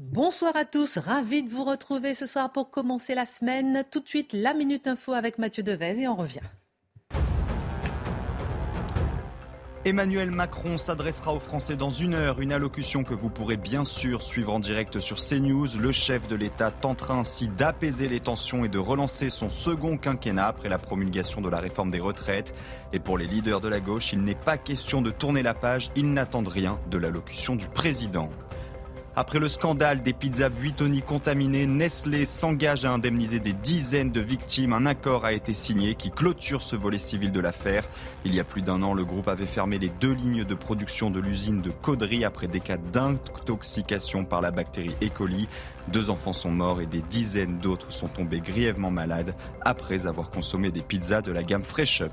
Bonsoir à tous, ravi de vous retrouver ce soir pour commencer la semaine. Tout de suite, la Minute Info avec Mathieu Devez et on revient. Emmanuel Macron s'adressera aux Français dans une heure, une allocution que vous pourrez bien sûr suivre en direct sur CNews. Le chef de l'État tentera ainsi d'apaiser les tensions et de relancer son second quinquennat après la promulgation de la réforme des retraites. Et pour les leaders de la gauche, il n'est pas question de tourner la page, ils n'attendent rien de l'allocution du président. Après le scandale des pizzas Buitoni contaminées, Nestlé s'engage à indemniser des dizaines de victimes. Un accord a été signé qui clôture ce volet civil de l'affaire. Il y a plus d'un an, le groupe avait fermé les deux lignes de production de l'usine de Caudry après des cas d'intoxication par la bactérie E. coli. Deux enfants sont morts et des dizaines d'autres sont tombés grièvement malades après avoir consommé des pizzas de la gamme Fresh Up.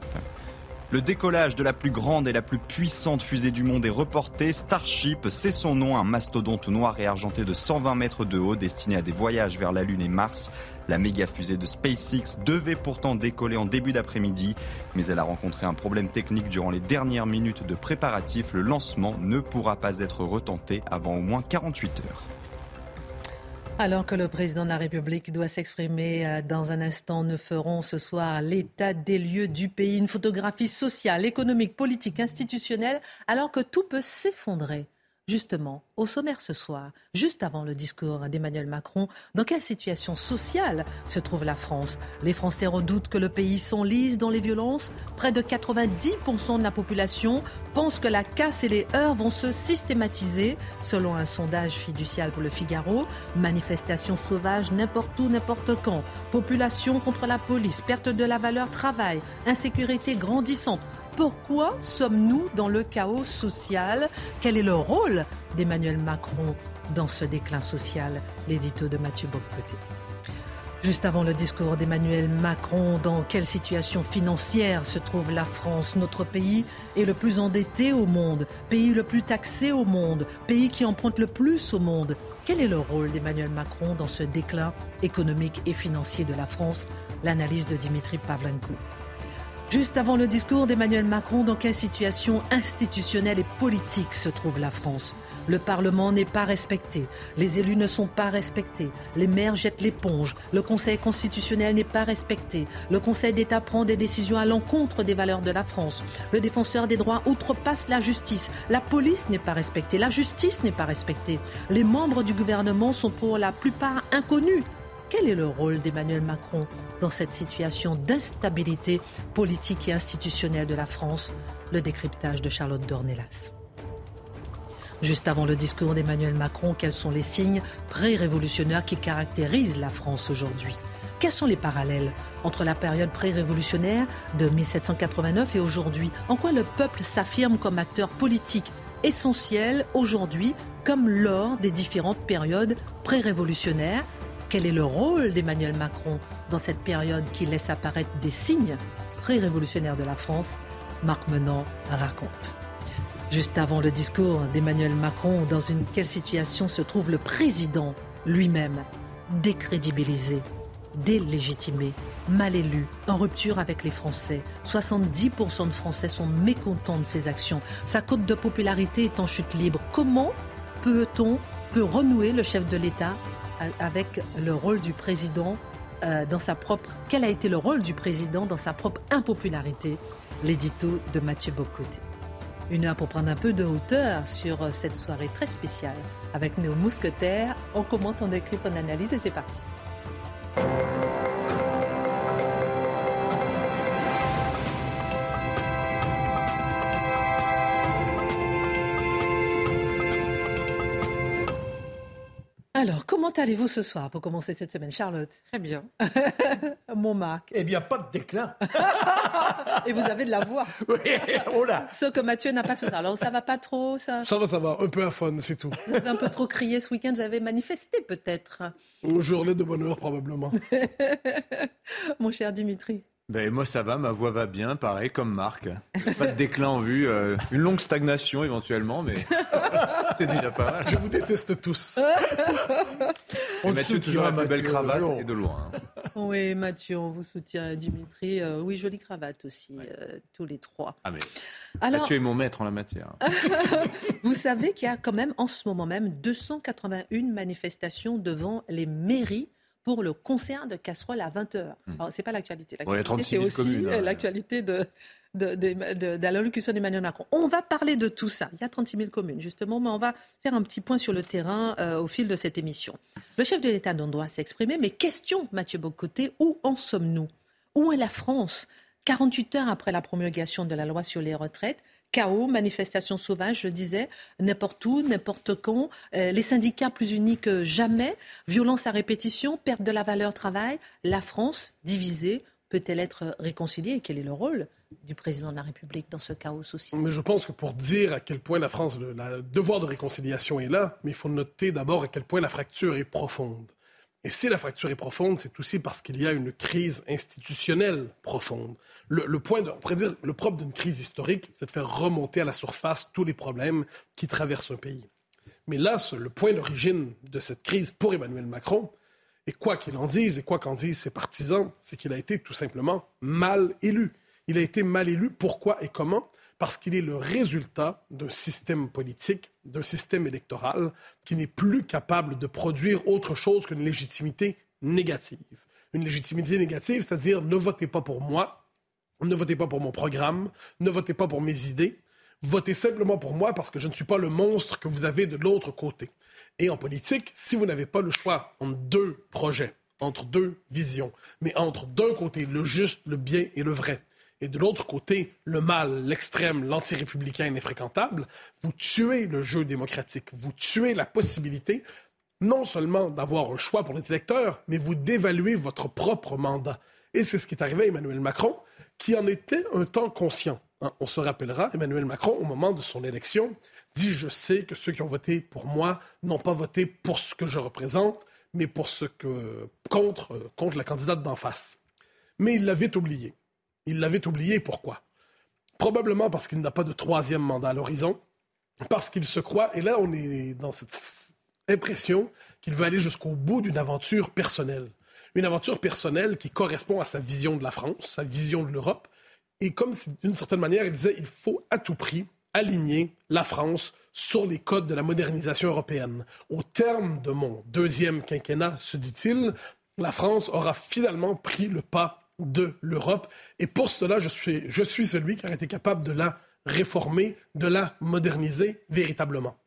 Le décollage de la plus grande et la plus puissante fusée du monde est reporté. Starship, c'est son nom, un mastodonte noir et argenté de 120 mètres de haut destiné à des voyages vers la Lune et Mars. La méga fusée de SpaceX devait pourtant décoller en début d'après-midi, mais elle a rencontré un problème technique durant les dernières minutes de préparatifs. Le lancement ne pourra pas être retenté avant au moins 48 heures. Alors que le président de la République doit s'exprimer euh, dans un instant, nous ferons ce soir l'état des lieux du pays, une photographie sociale, économique, politique, institutionnelle, alors que tout peut s'effondrer. Justement, au sommaire ce soir, juste avant le discours d'Emmanuel Macron, dans quelle situation sociale se trouve la France? Les Français redoutent que le pays s'enlise dans les violences. Près de 90% de la population pense que la casse et les heurts vont se systématiser, selon un sondage fiducial pour le Figaro. Manifestations sauvages n'importe où, n'importe quand. Population contre la police, perte de la valeur travail, insécurité grandissante. Pourquoi sommes-nous dans le chaos social? Quel est le rôle d'Emmanuel Macron dans ce déclin social? L'édito de Mathieu Boccoté. Juste avant le discours d'Emmanuel Macron, dans quelle situation financière se trouve la France Notre pays est le plus endetté au monde, pays le plus taxé au monde, pays qui emprunte le plus au monde. Quel est le rôle d'Emmanuel Macron dans ce déclin économique et financier de la France? L'analyse de Dimitri Pavlenko. Juste avant le discours d'Emmanuel Macron, dans quelle situation institutionnelle et politique se trouve la France? Le Parlement n'est pas respecté, les élus ne sont pas respectés, les maires jettent l'éponge, le Conseil constitutionnel n'est pas respecté, le Conseil d'État prend des décisions à l'encontre des valeurs de la France, le défenseur des droits outrepasse la justice, la police n'est pas respectée, la justice n'est pas respectée, les membres du gouvernement sont pour la plupart inconnus quel est le rôle d'Emmanuel Macron dans cette situation d'instabilité politique et institutionnelle de la France Le décryptage de Charlotte Dornelas. Juste avant le discours d'Emmanuel Macron, quels sont les signes pré-révolutionnaires qui caractérisent la France aujourd'hui? Quels sont les parallèles entre la période pré-révolutionnaire de 1789 et aujourd'hui? En quoi le peuple s'affirme comme acteur politique essentiel aujourd'hui comme lors des différentes périodes pré-révolutionnaires? Quel est le rôle d'Emmanuel Macron dans cette période qui laisse apparaître des signes pré-révolutionnaires de la France? Marc Menant raconte. Juste avant le discours d'Emmanuel Macron, dans une quelle situation se trouve le président lui-même? Décrédibilisé, délégitimé, mal élu, en rupture avec les Français. 70% de Français sont mécontents de ses actions. Sa cote de popularité est en chute libre. Comment peut-on peut renouer le chef de l'État avec le rôle du président euh, dans sa propre. A été le rôle du président dans sa propre impopularité? L'édito de Mathieu Bocoté. Une heure pour prendre un peu de hauteur sur cette soirée très spéciale. Avec nos mousquetaires, on commente, on écrit, on analyse et c'est parti. Comment allez-vous ce soir pour commencer cette semaine, Charlotte? Très bien. Mon Marc. Eh bien, pas de déclin. Et vous avez de la voix. Oui, oh là. Ce que Mathieu n'a pas ce soir. Alors, ça va pas trop, ça? Ça va, ça va. Un peu à fun, c'est tout. Vous avez un peu trop crié ce week-end, vous avez manifesté peut-être? Journée de bonheur, probablement. Mon cher Dimitri. Ben, moi ça va, ma voix va bien, pareil comme Marc. Pas de déclin en vue, euh, une longue stagnation éventuellement, mais c'est déjà pas mal. Je vous déteste tous. Et Mathieu toujours la plus belle cravate et de loin. hein. Oui, Mathieu, on vous soutient. Dimitri, euh, oui, jolie cravate aussi, euh, tous les trois. Ah mais Alors, Mathieu est mon maître en la matière. vous savez qu'il y a quand même en ce moment même 281 manifestations devant les mairies pour le concert de casserole à 20h. Alors, c'est pas l'actualité. Ouais, il y a L'actualité, 36 c'est 000 aussi communes, euh, hein. l'actualité de, de, de, de- de l'allocution d'Emmanuel Macron. On va parler de tout ça. Il y a 36 000 communes, justement, mais on va faire un petit point sur le terrain euh, au fil de cette émission. Le chef de l'État doit s'exprimer, mais question, Mathieu Bocoté, où en sommes-nous? Où est la France? 48 heures après la promulgation de la loi sur les retraites, chaos, manifestations sauvages, je disais, n'importe où, n'importe quand, euh, les syndicats plus unis que jamais, violence à répétition, perte de la valeur travail, la France divisée, peut-elle être réconciliée? Et quel est le rôle du président de la République dans ce chaos social? Mais je pense que pour dire à quel point la France, le devoir de réconciliation est là, mais il faut noter d'abord à quel point la fracture est profonde. Et si la fracture est profonde, c'est aussi parce qu'il y a une crise institutionnelle profonde. Le, point de, on pourrait dire, le propre d'une crise historique, c'est de faire remonter à la surface tous les problèmes qui traversent un pays. Mais là, le point d'origine de cette crise pour Emmanuel Macron, et quoi qu'il en dise, et quoi qu'en disent ses partisans, c'est qu'il a été tout simplement mal élu. Il a été mal élu. Pourquoi et comment? Parce qu'il est le résultat d'un système politique, d'un système électoral qui n'est plus capable de produire autre chose qu'une légitimité négative. Une légitimité négative, c'est-à-dire ne votez pas pour moi, ne votez pas pour mon programme, ne votez pas pour mes idées, votez simplement pour moi parce que je ne suis pas le monstre que vous avez de l'autre côté. Et en politique, si vous n'avez pas le choix entre deux projets, entre deux visions, mais entre d'un côté le juste, le bien et le vrai, et de l'autre côté le mal, l'extrême, l'anti-républicain infréquentable, vous tuez le jeu démocratique, vous tuez la possibilité non seulement d'avoir un choix pour les électeurs, mais vous dévaluez votre propre mandat. Et c'est ce qui est arrivé à Emmanuel Macron, qui en était un temps conscient. Hein, On se rappellera, Emmanuel Macron, au moment de son élection, dit Je sais que ceux qui ont voté pour moi n'ont pas voté pour ce que je représente, mais pour ce que. contre, euh, contre la candidate d'en face. Mais il l'avait oublié. Il l'avait oublié pourquoi? Probablement parce qu'il n'a pas de troisième mandat à l'horizon, parce qu'il se croit, et là on est dans cette impression qu'il veut aller jusqu'au bout d'une aventure personnelle. Une aventure personnelle qui correspond à sa vision de la France, sa vision de l'Europe, et comme d'une certaine manière, il disait il faut à tout prix aligner la France sur les codes de la modernisation européenne. Au terme de mon deuxième quinquennat, se dit-il, la France aura finalement pris le pas de l'Europe. Et pour cela, je suis, je suis celui qui a été capable de la réformer, de la moderniser véritablement.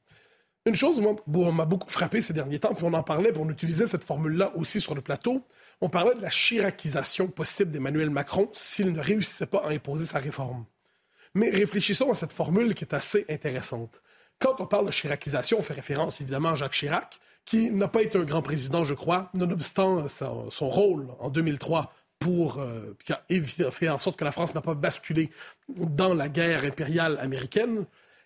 Une chose moi, m'a beaucoup frappé ces derniers temps, puis on en parlait, on utilisait cette formule-là aussi sur le plateau. On parlait de la chiracisation possible d'Emmanuel Macron s'il ne réussissait pas à imposer sa réforme. Mais réfléchissons à cette formule qui est assez intéressante. Quand on parle de chiracisation, on fait référence évidemment à Jacques Chirac, qui n'a pas été un grand président, je crois, nonobstant son rôle en 2003 pour, euh, qui a fait en sorte que la France n'a pas basculé dans la guerre impériale américaine.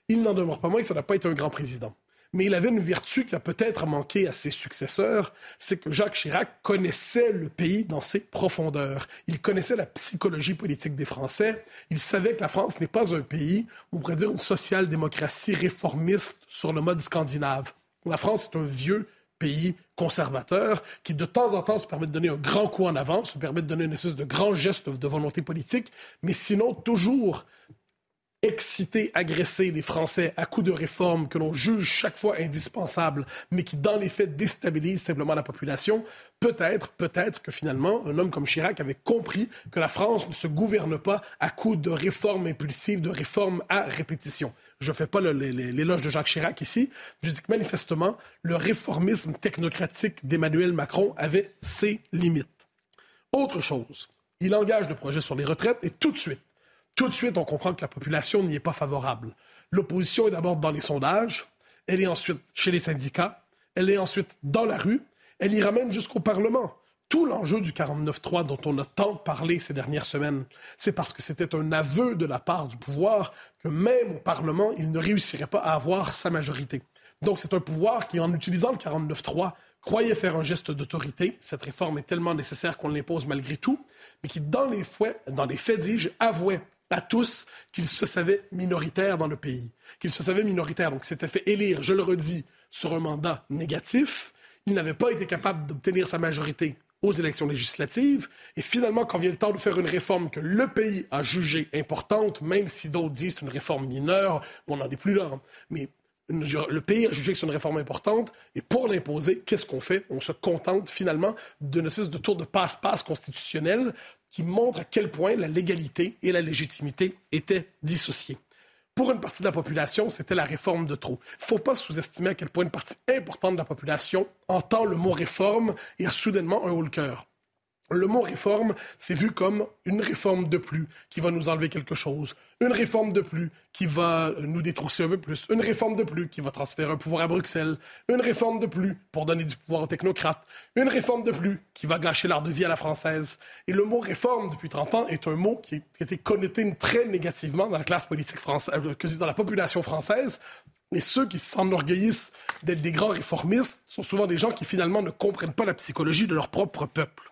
Il n'en demeure pas moins que ça n'a pas été un grand président. Mais il avait une vertu qui a peut-être manqué à ses successeurs, c'est que Jacques Chirac connaissait le pays dans ses profondeurs. Il connaissait la psychologie politique des Français. Il savait que la France n'est pas un pays, on pourrait dire une social-démocratie réformiste sur le mode scandinave. La France est un vieux pays conservateur qui, de temps en temps, se permet de donner un grand coup en avant, se permet de donner une espèce de grand geste de volonté politique, mais sinon toujours exciter, agresser les Français à coups de réformes que l'on juge chaque fois indispensables, mais qui, dans les faits, déstabilisent simplement la population, peut-être, peut-être que finalement, un homme comme Chirac avait compris que la France ne se gouverne pas à coups de réformes impulsives, de réformes à répétition. Je ne fais pas l'éloge de Jacques Chirac ici. Je dis que manifestement, le réformisme technocratique d'Emmanuel Macron avait ses limites. Autre chose, il engage le projet sur les retraites et tout de suite, tout de suite, on comprend que la population n'y est pas favorable. L'opposition est d'abord dans les sondages, elle est ensuite chez les syndicats, Elle est ensuite dans la rue. Elle ira même jusqu'au Parlement tout l'enjeu du 49-3 dont on a tant parlé ces dernières semaines, c'est parce que c'était un aveu de la part du pouvoir que même au Parlement, il ne réussirait pas à avoir sa majorité. Donc c'est un pouvoir qui, en utilisant le 49-3, croyait faire un geste d'autorité. Cette réforme est tellement nécessaire qu'on l'impose malgré tout, mais qui, dans les, dans les faits, dis-je, avouait à tous qu'il se savait minoritaire dans le pays, qu'il se savait minoritaire. Donc s'était fait élire, je le redis, sur un mandat négatif. Il n'avait pas été capable d'obtenir sa majorité aux élections législatives. Et finalement, quand vient le temps de faire une réforme que le pays a jugée importante, même si d'autres disent une réforme mineure, on n'en est plus là. Hein. Mais le pays a jugé que c'est une réforme importante, et pour l'imposer, qu'est-ce qu'on fait? On se contente finalement d'une espèce de tour de passe-passe constitutionnel qui montre à quel point la légalité et la légitimité étaient dissociées pour une partie de la population, c'était la réforme de trop. Il ne faut pas sous-estimer à quel point une partie importante de la population entend le mot réforme et a soudainement un haut le cœur. Le mot réforme, c'est vu comme une réforme de plus qui va nous enlever quelque chose, une réforme de plus qui va nous détrousser un peu plus, une réforme de plus qui va transférer un pouvoir à Bruxelles, une réforme de plus pour donner du pouvoir aux technocrates, une réforme de plus qui va gâcher l'art de vie à la française. Et le mot réforme, depuis 30 ans, est un mot qui, a été connoté très négativement dans la classe politique française, euh, dans la population française, et ceux qui s'enorgueillissent d'être des grands réformistes sont souvent des gens qui finalement ne comprennent pas la psychologie de leur propre peuple.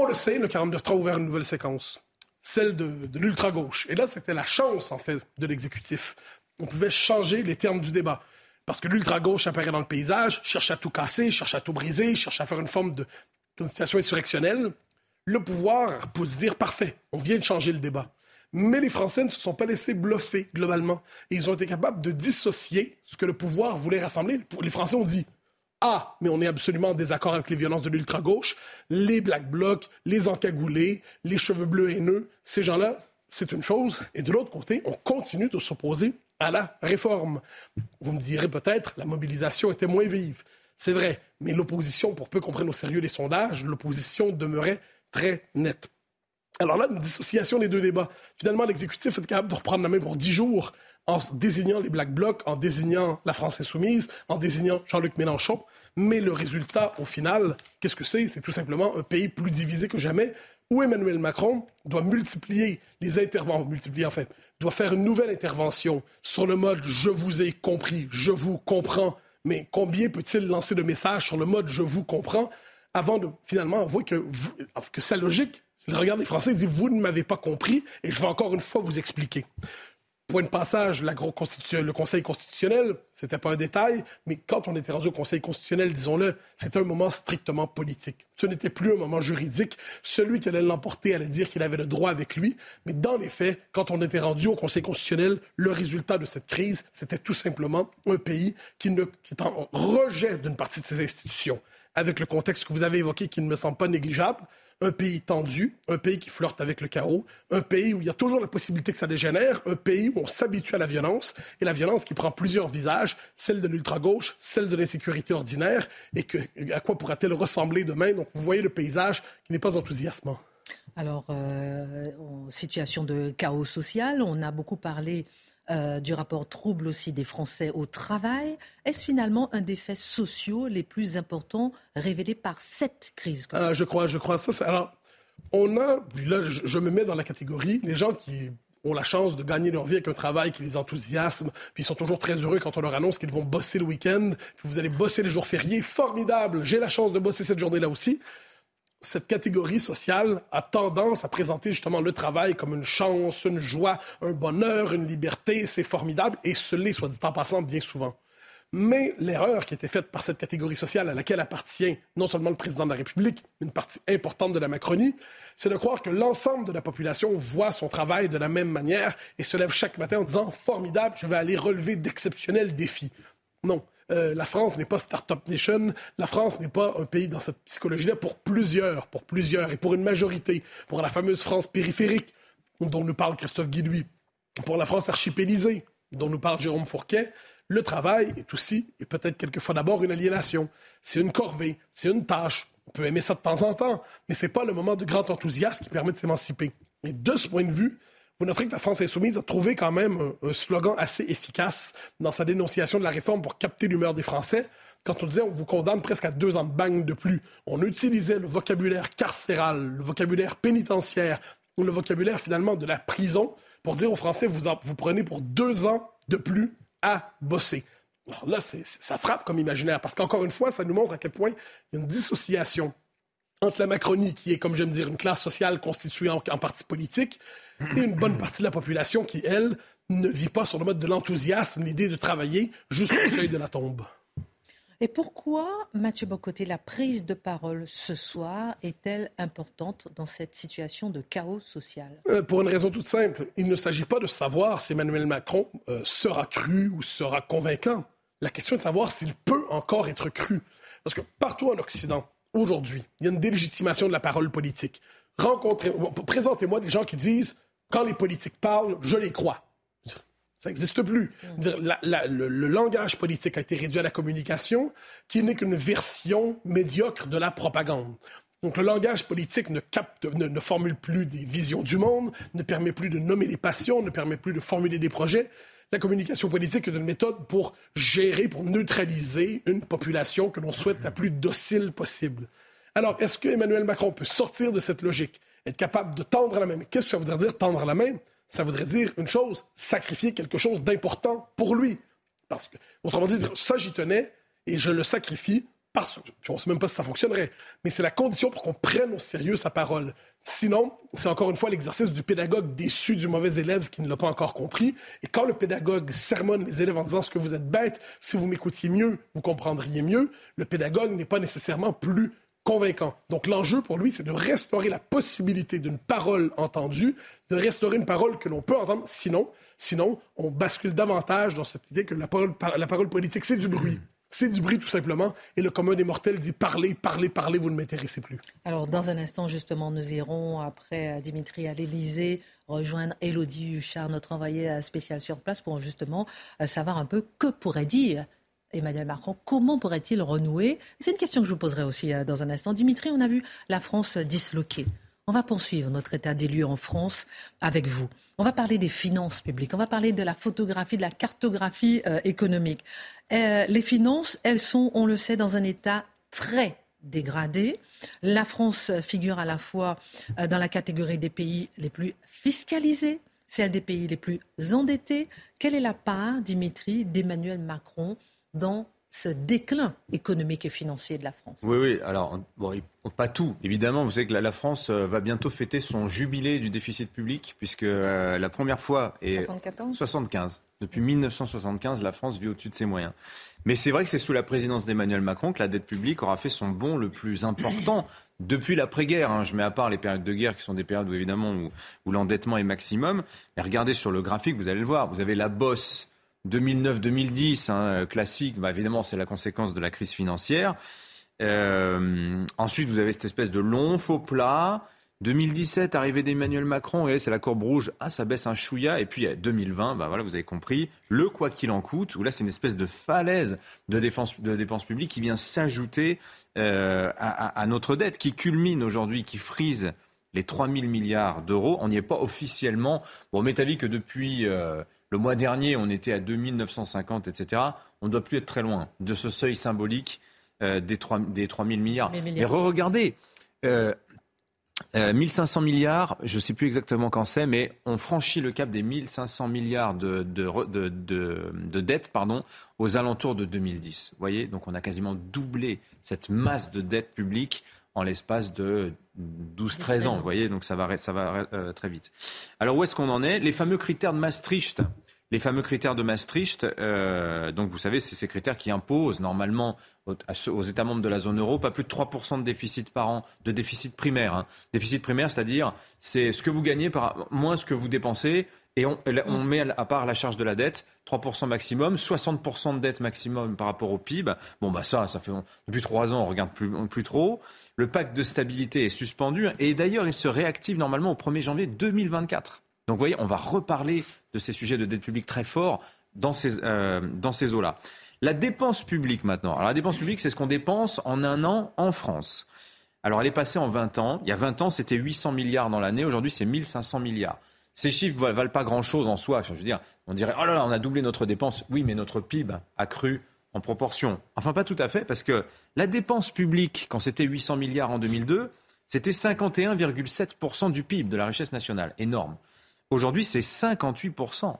On le sait, le 49-3 a ouvert une nouvelle séquence, celle de, l'ultra-gauche. Et là, c'était la chance, en fait, de l'exécutif. On pouvait changer les termes du débat. Parce que l'ultra-gauche apparaît dans le paysage, cherche à tout casser, cherche à tout briser, cherche à faire une forme de, situation insurrectionnelle. Le pouvoir peut se dire parfait, on vient de changer le débat. Mais les Français ne se sont pas laissés bluffer globalement. Et ils ont été capables de dissocier ce que le pouvoir voulait rassembler. Les Français ont dit ah, mais on est absolument en désaccord avec les violences de l'ultra-gauche, les Black Blocs, les encagoulés, les cheveux bleus haineux. Ces gens-là, c'est une chose. Et de l'autre côté, on continue de s'opposer à la réforme. Vous me direz peut-être, la mobilisation était moins vive. C'est vrai, mais l'opposition, pour peu qu'on prenne au sérieux les sondages, l'opposition demeurait très nette. Alors là, une dissociation des deux débats. Finalement, l'exécutif est capable de reprendre la main pour dix jours en désignant les Black Blocs, en désignant la France insoumise, en désignant Jean-Luc Mélenchon. Mais le résultat, au final, qu'est-ce que c'est? C'est tout simplement un pays plus divisé que jamais, où Emmanuel Macron doit multiplier les interventions, multiplier en fait, doit faire une nouvelle intervention sur le mode je vous ai compris, je vous comprends. Mais combien peut-il lancer de messages sur le mode je vous comprends avant de finalement avouer que, que sa logique, le regard des Français, dit vous ne m'avez pas compris et je vais encore une fois vous expliquer. Point de passage, le Conseil constitutionnel, c'était pas un détail, mais quand on était rendu au Conseil constitutionnel, disons-le, c'était un moment strictement politique. Ce n'était plus un moment juridique. Celui qui allait l'emporter allait dire qu'il avait le droit avec lui, mais dans les faits, quand on était rendu au Conseil constitutionnel, le résultat de cette crise, c'était tout simplement un pays qui, ne, qui est en rejet d'une partie de ses institutions, avec le contexte que vous avez évoqué qui ne me semble pas négligeable un pays tendu, un pays qui flirte avec le chaos, un pays où il y a toujours la possibilité que ça dégénère, un pays où on s'habitue à la violence, et la violence qui prend plusieurs visages, celle de l'ultra-gauche, celle de l'insécurité ordinaire, et que, à quoi pourra-t-elle ressembler demain? Donc vous voyez le paysage qui n'est pas enthousiasmant. Alors, euh, situation de chaos social, on a beaucoup parlé euh, du rapport trouble aussi des Français au travail. Est-ce finalement un des faits sociaux les plus importants révélés par cette crise euh, Je crois, je crois ça. Alors, on a, là, je, me mets dans la catégorie, les gens qui ont la chance de gagner leur vie avec un travail qui les enthousiasme, puis ils sont toujours très heureux quand on leur annonce qu'ils vont bosser le week-end, puis vous allez bosser les jours fériés. Formidable! J'ai la chance de bosser cette journée-là aussi cette catégorie sociale a tendance à présenter justement le travail comme une chance, une joie, un bonheur, une liberté. C'est formidable et ce l'est, soit dit en passant, bien souvent. Mais l'erreur qui a été faite par cette catégorie sociale à laquelle appartient non seulement le président de la République, mais une partie importante de la Macronie, c'est de croire que l'ensemble de la population voit son travail de la même manière et se lève chaque matin en disant formidable, je vais aller relever d'exceptionnels défis. Non. Euh, la France n'est pas Startup Nation. La France n'est pas un pays dans cette psychologie-là pour plusieurs, pour plusieurs et pour une majorité. Pour la fameuse France périphérique dont nous parle Christophe Guillouis, pour la France archipélisée dont nous parle Jérôme Fourquet, le travail est aussi, et peut-être quelquefois d'abord, une aliénation. C'est une corvée, c'est une tâche. On peut aimer ça de temps en temps, mais ce n'est pas le moment de grand enthousiasme qui permet de s'émanciper. Et de ce point de vue, vous noterez que la France insoumise a trouvé quand même un, slogan assez efficace dans sa dénonciation de la réforme pour capter l'humeur des Français. Quand on disait on vous condamne presque à deux ans de bagne de plus, on utilisait le vocabulaire carcéral, le vocabulaire pénitentiaire, le vocabulaire finalement de la prison pour dire aux Français vous, vous prenez pour deux ans de plus à bosser. Alors là, ça frappe comme imaginaire, parce qu'encore une fois, ça nous montre à quel point il y a une dissociation entre la Macronie, qui est, comme j'aime dire, une classe sociale constituée en, en parti politique, et une bonne partie de la population qui, elle, ne vit pas sur le mode de l'enthousiasme, l'idée de travailler jusqu'au seuil de la tombe. Et pourquoi, Mathieu Bocoté, la prise de parole ce soir est-elle importante dans cette situation de chaos social? Euh, Pour une raison toute simple. Il ne s'agit pas de savoir si Emmanuel Macron euh, sera cru ou sera convaincant. La question est de savoir s'il peut encore être cru. Parce que partout en Occident, aujourd'hui, il y a une délégitimation de la parole politique. Rencontrez, présentez-moi des gens qui disent quand les politiques parlent, je les crois. Ça n'existe plus. le, langage politique a été réduit à la communication, qui n'est qu'une version médiocre de la propagande. Donc le langage politique ne, capte, ne, formule plus des visions du monde, ne permet plus de nommer les passions, ne permet plus de formuler des projets. La communication politique est une méthode pour gérer, pour neutraliser une population que l'on souhaite la plus docile possible. Alors, est-ce que Emmanuel Macron peut sortir de cette logique, être capable de tendre la main Qu'est-ce que ça voudrait dire tendre la main? Ça voudrait dire une chose, sacrifier quelque chose d'important pour lui. Parce que, autrement dit, ça j'y tenais et je le sacrifie parce que, puis on ne sait même pas si ça fonctionnerait, mais c'est la condition pour qu'on prenne au sérieux sa parole. Sinon, c'est encore une fois l'exercice du pédagogue déçu du mauvais élève qui ne l'a pas encore compris. Et quand le pédagogue sermonne les élèves en disant ce que vous êtes bête, si vous m'écoutiez mieux, vous comprendriez mieux, le pédagogue n'est pas nécessairement plus convaincant. Donc l'enjeu pour lui, c'est de restaurer la possibilité d'une parole entendue, de restaurer une parole que l'on peut entendre. Sinon, sinon, on bascule davantage dans cette idée que la parole, la parole politique, c'est du bruit. C'est du bruit tout simplement. Et le commun des mortels dit parlez, parlez, parlez, vous ne m'intéressez plus. Alors dans un instant, justement, nous irons après euh, Dimitri à l'Élysée rejoindre Elodie Huchard, notre envoyée spéciale sur place, pour justement euh, savoir un peu que pourrait dire Emmanuel Macron, comment pourrait-il renouer? C'est une question que je vous poserai aussi euh, dans un instant. Dimitri, on a vu la France disloquée. On va poursuivre notre état des lieux en France avec vous. On va parler des finances publiques, on va parler de la photographie, de la cartographie euh, économique. Euh, les finances, elles sont, on le sait, dans un état très dégradé. La France figure à la fois dans la catégorie des pays les plus fiscalisés, celle des pays les plus endettés. Quelle est la part, Dimitri, d'Emmanuel Macron dans ce déclin économique et financier de la France. Oui, oui. Alors, bon, pas tout. Évidemment, vous savez que la, France euh, va bientôt fêter son jubilé du déficit public, puisque euh, la première fois est 74 75. Depuis 1975, la France vit au-dessus de ses moyens. Mais c'est vrai que c'est sous la présidence d'Emmanuel Macron que la dette publique aura fait son bond le plus important depuis l'après-guerre. Hein. Je mets à part les périodes de guerre qui sont des périodes où évidemment où, où l'endettement est maximum. Mais regardez sur le graphique, vous allez le voir. Vous avez la bosse 2009-2010, hein, classique, bah, évidemment, c'est la conséquence de la crise financière. Euh, ensuite, vous avez cette espèce de long faux plat. 2017, arrivée d'Emmanuel Macron, et c'est la courbe rouge, ah, ça baisse un chouïa. Et puis 2020, bah, voilà, vous avez compris, le quoi qu'il en coûte, où là, c'est une espèce de falaise de, défense, de dépenses publiques qui vient s'ajouter euh, à, notre dette, qui culmine aujourd'hui, qui frise les 3 000 milliards d'euros. On n'y est pas officiellement. Bon, m'est avis que depuis. Euh, le mois dernier, on était à 2950, etc. On ne doit plus être très loin de ce seuil symbolique euh, des, 3, des 000 milliards. Mais re-regardez, euh, 1500 euh, milliards, je ne sais plus exactement quand c'est, mais on franchit le cap des 1500 milliards de, de, de, dettes pardon, aux alentours de 2010. Vous voyez, donc on a quasiment doublé cette masse de dettes publiques en l'espace de 12-13 ans. Vous voyez, donc ça va, ça va euh, très vite. Alors où est-ce qu'on en est? Les fameux critères de Maastricht. Les fameux critères de Maastricht, euh, donc vous savez, c'est ces critères qui imposent normalement aux, États membres de la zone euro pas plus de 3% de déficit par an, de déficit primaire. Hein. Déficit primaire, c'est-à-dire c'est ce que vous gagnez par moins ce que vous dépensez et on, on, met à part la charge de la dette, 3% maximum, 60% de dette maximum par rapport au PIB. Bon, bah ça, ça fait depuis trois ans, on regarde plus, plus trop. Le pacte de stabilité est suspendu et d'ailleurs, il se réactive normalement au 1er janvier 2024. Donc vous voyez, on va reparler de ces sujets de dette publique très forts dans ces, euh, dans ces eaux-là. La dépense publique maintenant. Alors la dépense publique, c'est ce qu'on dépense en un an en France. Alors elle est passée en 20 ans. Il y a 20 ans, c'était 800 milliards dans l'année. Aujourd'hui, c'est 1500 milliards. Ces chiffres ne valent pas grand-chose en soi. Je veux dire, on dirait, oh là là, on a doublé notre dépense. Oui, mais notre PIB a cru en proportion. Enfin, pas tout à fait, parce que la dépense publique, quand c'était 800 milliards en 2002, c'était 51,7% du PIB, de la richesse nationale. Énorme. Aujourd'hui, c'est 58%.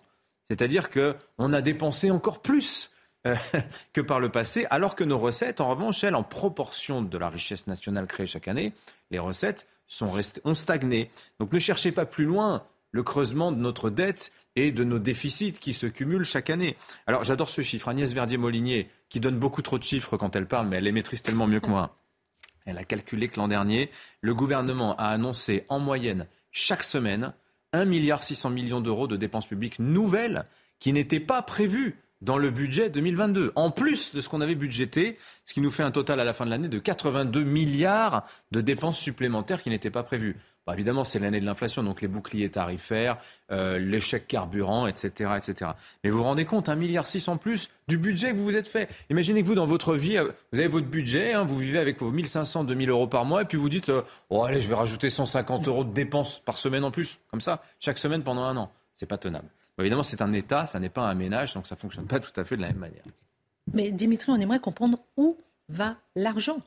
C'est-à-dire qu'on a dépensé encore plus euh, que par le passé, alors que nos recettes, en revanche, elles, en proportion de la richesse nationale créée chaque année, les recettes sont restées, ont stagné. Donc ne cherchez pas plus loin le creusement de notre dette et de nos déficits qui se cumulent chaque année. Alors j'adore ce chiffre. Agnès Verdier-Molinier, qui donne beaucoup trop de chiffres quand elle parle, mais elle les maîtrise tellement mieux que moi. Elle a calculé que l'an dernier, le gouvernement a annoncé en moyenne chaque semaine 1,6 milliard d'euros de dépenses publiques nouvelles qui n'étaient pas prévues dans le budget 2022, en plus de ce qu'on avait budgété, ce qui nous fait un total à la fin de l'année de 82 milliards de dépenses supplémentaires qui n'étaient pas prévues. Évidemment, c'est l'année de l'inflation, donc les boucliers tarifaires, euh, l'échec carburant, etc., etc. Mais vous vous rendez compte, un milliard en plus du budget que vous vous êtes fait. Imaginez que vous, dans votre vie, euh, vous avez votre budget, hein, vous vivez avec vos 1500, 2000 euros par mois, et puis vous dites, euh, oh allez, je vais rajouter 150 euros de dépenses par semaine en plus, comme ça, chaque semaine pendant un an. C'est pas tenable. Évidemment, c'est un État, ça n'est pas un ménage, donc ça fonctionne pas tout à fait de la même manière. Mais Dimitri, on aimerait comprendre où va l'argent.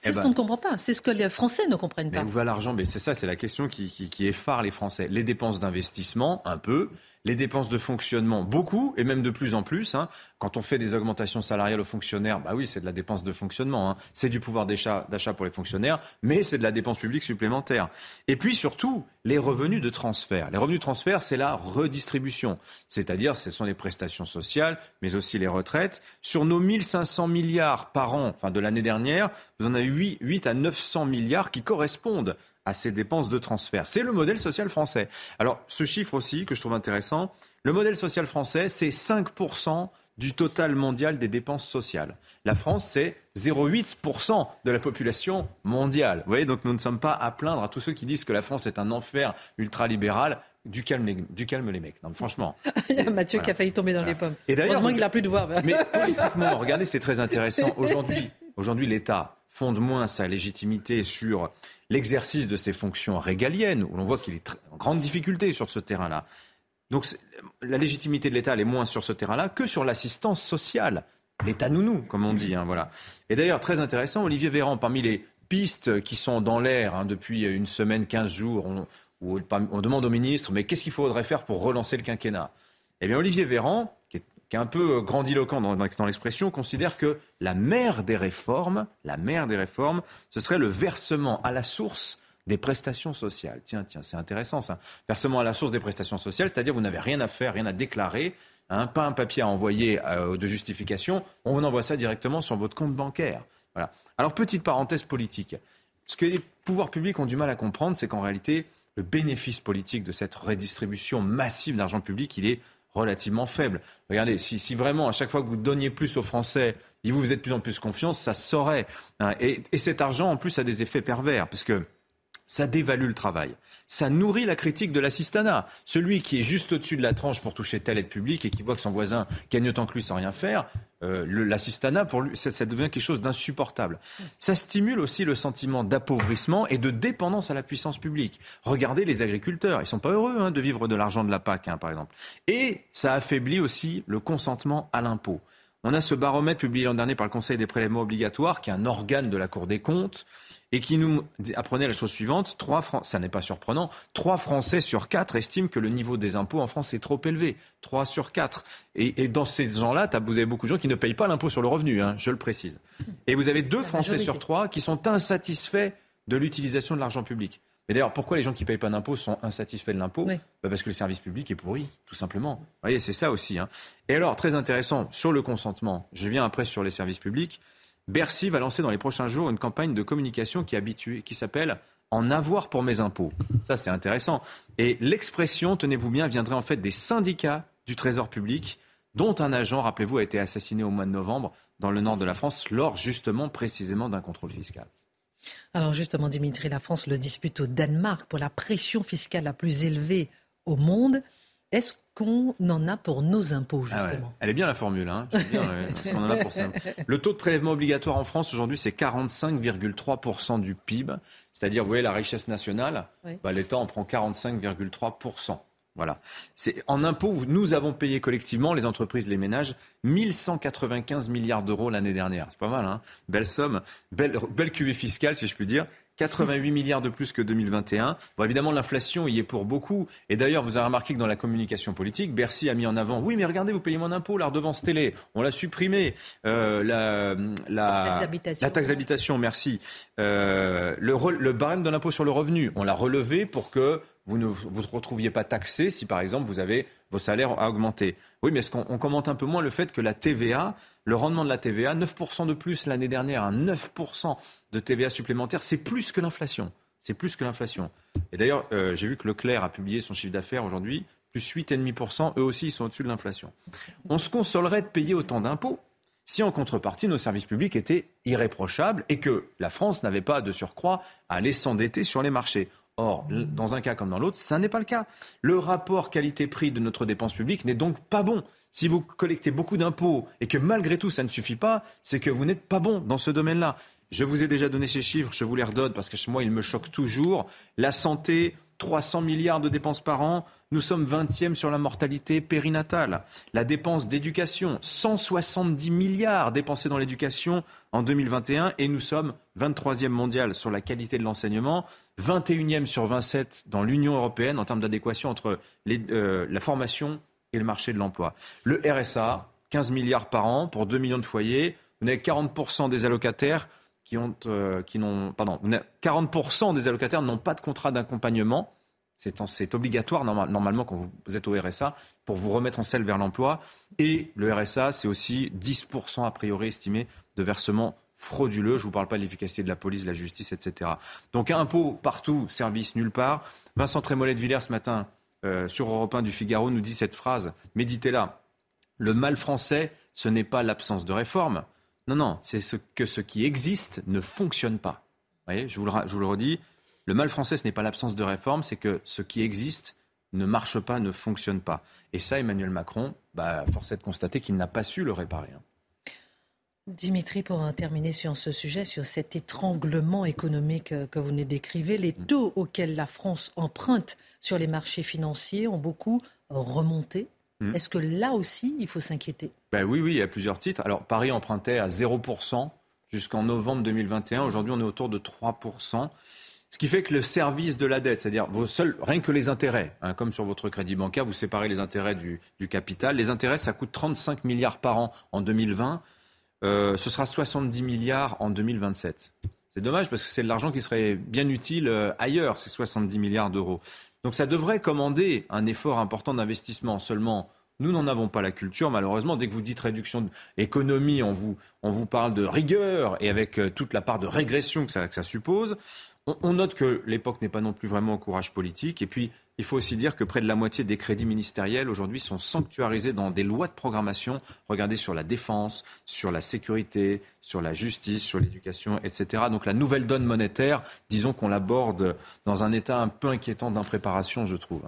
C'est eh ce ben. qu'on ne comprend pas. C'est ce que les Français ne comprennent pas. Mais où va l'argent? Mais c'est ça, c'est la question qui, qui, qui effare les Français. Les dépenses d'investissement, un peu les dépenses de fonctionnement, beaucoup, et même de plus en plus. Hein. Quand on fait des augmentations salariales aux fonctionnaires, bah oui, c'est de la dépense de fonctionnement. Hein. C'est du pouvoir d'achat pour les fonctionnaires, mais c'est de la dépense publique supplémentaire. Et puis surtout, les revenus de transfert. Les revenus de transfert, c'est la redistribution. C'est-à-dire, ce sont les prestations sociales, mais aussi les retraites. Sur nos 1500 milliards par an, enfin de l'année dernière, vous en avez 8, 8 à 900 milliards qui correspondent à ces dépenses de transfert. C'est le modèle social français. Alors, ce chiffre aussi que je trouve intéressant, le modèle social français, c'est 5% du total mondial des dépenses sociales. La France, c'est 0,8% de la population mondiale. Vous voyez, donc nous ne sommes pas à plaindre à tous ceux qui disent que la France est un enfer ultralibéral. Du calme, du calme les mecs. Non, franchement. Il y a Mathieu qui a failli tomber dans les pommes. Et Heureusement qu'il n'a plus de voix. Mais politiquement, regardez, c'est très intéressant. Aujourd'hui, aujourd'hui l'État fonde moins sa légitimité sur l'exercice de ses fonctions régaliennes, où l'on voit qu'il est en grande difficulté sur ce terrain-là. Donc la légitimité de l'État, elle est moins sur ce terrain-là que sur l'assistance sociale. L'État nounou, comme on dit. Hein, voilà. Et d'ailleurs, très intéressant, Olivier Véran, parmi les pistes qui sont dans l'air hein, depuis une semaine, quinze jours, on, on demande au ministre, mais qu'est-ce qu'il faudrait faire pour relancer le quinquennat? Eh bien, Olivier Véran, qui est un peu grandiloquent dans, dans, l'expression, considère que la mère des réformes, la mère des réformes, ce serait le versement à la source des prestations sociales. Tiens, tiens, c'est intéressant ça. Versement à la source des prestations sociales, c'est-à-dire vous n'avez rien à faire, rien à déclarer, hein, pas un papier à envoyer euh, de justification, on vous envoie ça directement sur votre compte bancaire. Voilà. Alors, petite parenthèse politique. Ce que les pouvoirs publics ont du mal à comprendre, c'est qu'en réalité, le bénéfice politique de cette redistribution massive d'argent public, il est relativement faible. Regardez, si, vraiment à chaque fois que vous donniez plus aux Français, ils vous faisaient de plus en plus confiance, ça saurait. Hein. Et, et, cet argent, en plus, a des effets pervers, parce que ça dévalue le travail. Ça nourrit la critique de l'assistanat. Celui qui est juste au-dessus de la tranche pour toucher telle aide publique et qui voit que son voisin gagne autant que lui sans rien faire, euh, l'assistanat, pour lui, ça, devient quelque chose d'insupportable. Ça stimule aussi le sentiment d'appauvrissement et de dépendance à la puissance publique. Regardez les agriculteurs, ils sont pas heureux hein, de vivre de l'argent de la PAC, hein, par exemple. Et ça affaiblit aussi le consentement à l'impôt. On a ce baromètre publié l'an dernier par le Conseil des prélèvements obligatoires, qui est un organe de la Cour des comptes, et qui nous apprenait la chose suivante trois ça n'est pas surprenant, trois Français sur quatre estiment que le niveau des impôts en France est trop élevé. Trois sur quatre. Et, dans ces gens-là, vous avez beaucoup de gens qui ne payent pas l'impôt sur le revenu, hein, je le précise. Et vous avez deux Français sur trois qui sont insatisfaits de l'utilisation de l'argent public. Mais d'ailleurs, pourquoi les gens qui ne payent pas d'impôts sont insatisfaits de l'impôt? Bah Parce que le service public est pourri, tout simplement. Vous voyez, c'est ça aussi. Hein. Et alors, très intéressant, sur le consentement, je viens après sur les services publics. Bercy va lancer dans les prochains jours une campagne de communication qui, qui s'appelle En avoir pour mes impôts. Ça, c'est intéressant. Et l'expression, tenez-vous bien, viendrait en fait des syndicats du Trésor public, dont un agent, rappelez-vous, a été assassiné au mois de novembre dans le nord de la France, lors justement précisément d'un contrôle fiscal. Alors justement, Dimitri, la France le dispute au Danemark pour la pression fiscale la plus élevée au monde. Est-ce qu'on en a pour nos impôts, ah justement? Elle est bien la formule, hein Le taux de prélèvement obligatoire en France aujourd'hui, c'est 45,3% du PIB. C'est-à-dire, vous voyez, la richesse nationale, bah, l'État en prend 45,3%. Voilà. C'est en impôts, nous avons payé collectivement, les entreprises, les ménages, 1195 milliards d'euros l'année dernière. C'est pas mal, hein Belle somme, belle, belle cuvée fiscale, si je puis dire. 88 milliards de plus que 2021. Bon, évidemment, l'inflation y est pour beaucoup. Et d'ailleurs, vous avez remarqué que dans la communication politique, Bercy a mis en avant, oui, mais regardez, vous payez mon impôt, la redevance télé, on l'a supprimé. Euh, la, la, la, taxe d'habitation, merci. Euh, le, le barème de l'impôt sur le revenu, on l'a relevé pour que vous ne vous retrouviez pas taxé si, par exemple, vous avez vos salaires à augmenter. Oui, mais est-ce qu'on commente un peu moins le fait que la TVA, le rendement de la TVA, 9% de plus l'année dernière, un 9% de TVA supplémentaire, c'est plus que l'inflation. C'est plus que l'inflation. Et d'ailleurs, euh, j'ai vu que Leclerc a publié son chiffre d'affaires aujourd'hui, plus 8,5%. Eux aussi, ils sont au-dessus de l'inflation. On se consolerait de payer autant d'impôts si en contrepartie nos services publics étaient irréprochables et que la France n'avait pas de surcroît à aller s'endetter sur les marchés. Or, dans un cas comme dans l'autre, ça n'est pas le cas. Le rapport qualité-prix de notre dépense publique n'est donc pas bon. Si vous collectez beaucoup d'impôts et que malgré tout ça ne suffit pas, c'est que vous n'êtes pas bon dans ce domaine-là. Je vous ai déjà donné ces chiffres, je vous les redonne parce que chez moi, ils me choquent toujours. La santé, 300 milliards de dépenses par an. Nous sommes 20e sur la mortalité périnatale. La dépense d'éducation, 170 milliards dépensés dans l'éducation en 2021 et nous sommes 23e mondial sur la qualité de l'enseignement, 21e sur 27 dans l'Union européenne en termes d'adéquation entre euh, la formation et le marché de l'emploi. Le RSA, 15 milliards par an pour 2 millions de foyers. Vous avez 40% des allocataires qui ont, euh, qui n'ont, pardon, 40% des allocataires n'ont pas de contrat d'accompagnement. C'est obligatoire normalement quand vous êtes au RSA pour vous remettre en selle vers l'emploi. Et le RSA, c'est aussi 10% a priori estimé de versement frauduleux. Je ne vous parle pas de l'efficacité de la police, de la justice, etc. Donc impôt partout, service nulle part. Vincent Trémollet de Villers ce matin euh, sur Europe 1 du Figaro nous dit cette phrase, méditez-la. Le mal français, ce n'est pas l'absence de réforme. Non, non, c'est ce que ce qui existe ne fonctionne pas. Vous voyez, je vous le redis, le mal français, ce n'est pas l'absence de réforme, c'est que ce qui existe ne marche pas, ne fonctionne pas. Et ça, Emmanuel Macron, bah, force est de constater qu'il n'a pas su le réparer. Hein. Dimitri, pour terminer sur ce sujet, sur cet étranglement économique euh, que vous nous décrivez, les mm. taux auxquels la France emprunte sur les marchés financiers ont beaucoup remonté. Mm. Est-ce que là aussi, il faut s'inquiéter? Ben Oui, oui, il y a plusieurs titres. Alors, Paris empruntait à 0% jusqu'en novembre 2021. Aujourd'hui, on est autour de 3%. Ce qui fait que le service de la dette, c'est-à-dire vos seuls, rien que les intérêts, hein, comme sur votre crédit bancaire, vous séparez les intérêts du, capital. Les intérêts, ça coûte 35 milliards par an en 2020. Euh, ce sera 70 milliards en 2027. C'est dommage parce que c'est de l'argent qui serait bien utile euh, ailleurs, ces 70 milliards d'euros. Donc ça devrait commander un effort important d'investissement. Seulement, nous n'en avons pas la culture, malheureusement. Dès que vous dites réduction d'économie, on vous, parle de rigueur et avec euh, toute la part de régression que ça, que ça suppose. On, note que l'époque n'est pas non plus vraiment au courage politique. Et puis, il faut aussi dire que près de la moitié des crédits ministériels aujourd'hui sont sanctuarisés dans des lois de programmation. Regardez sur la défense, sur la sécurité, sur la justice, sur l'éducation, etc. Donc la nouvelle donne monétaire, disons qu'on l'aborde dans un état un peu inquiétant d'impréparation, je trouve.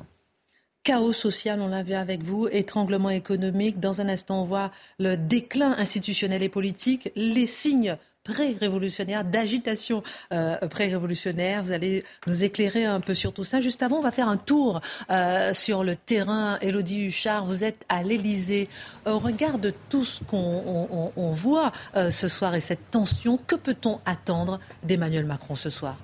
Chaos social, on l'a vu avec vous, étranglement économique. Dans un instant, on voit le déclin institutionnel et politique, les signes pré-révolutionnaire, d'agitation euh, pré-révolutionnaire. Vous allez nous éclairer un peu sur tout ça. Juste avant, on va faire un tour euh, sur le terrain. Elodie Huchard, vous êtes à l'Élysée. Au regard de tout ce qu'on voit euh, ce soir et cette tension, que peut-on attendre d'Emmanuel Macron ce soir?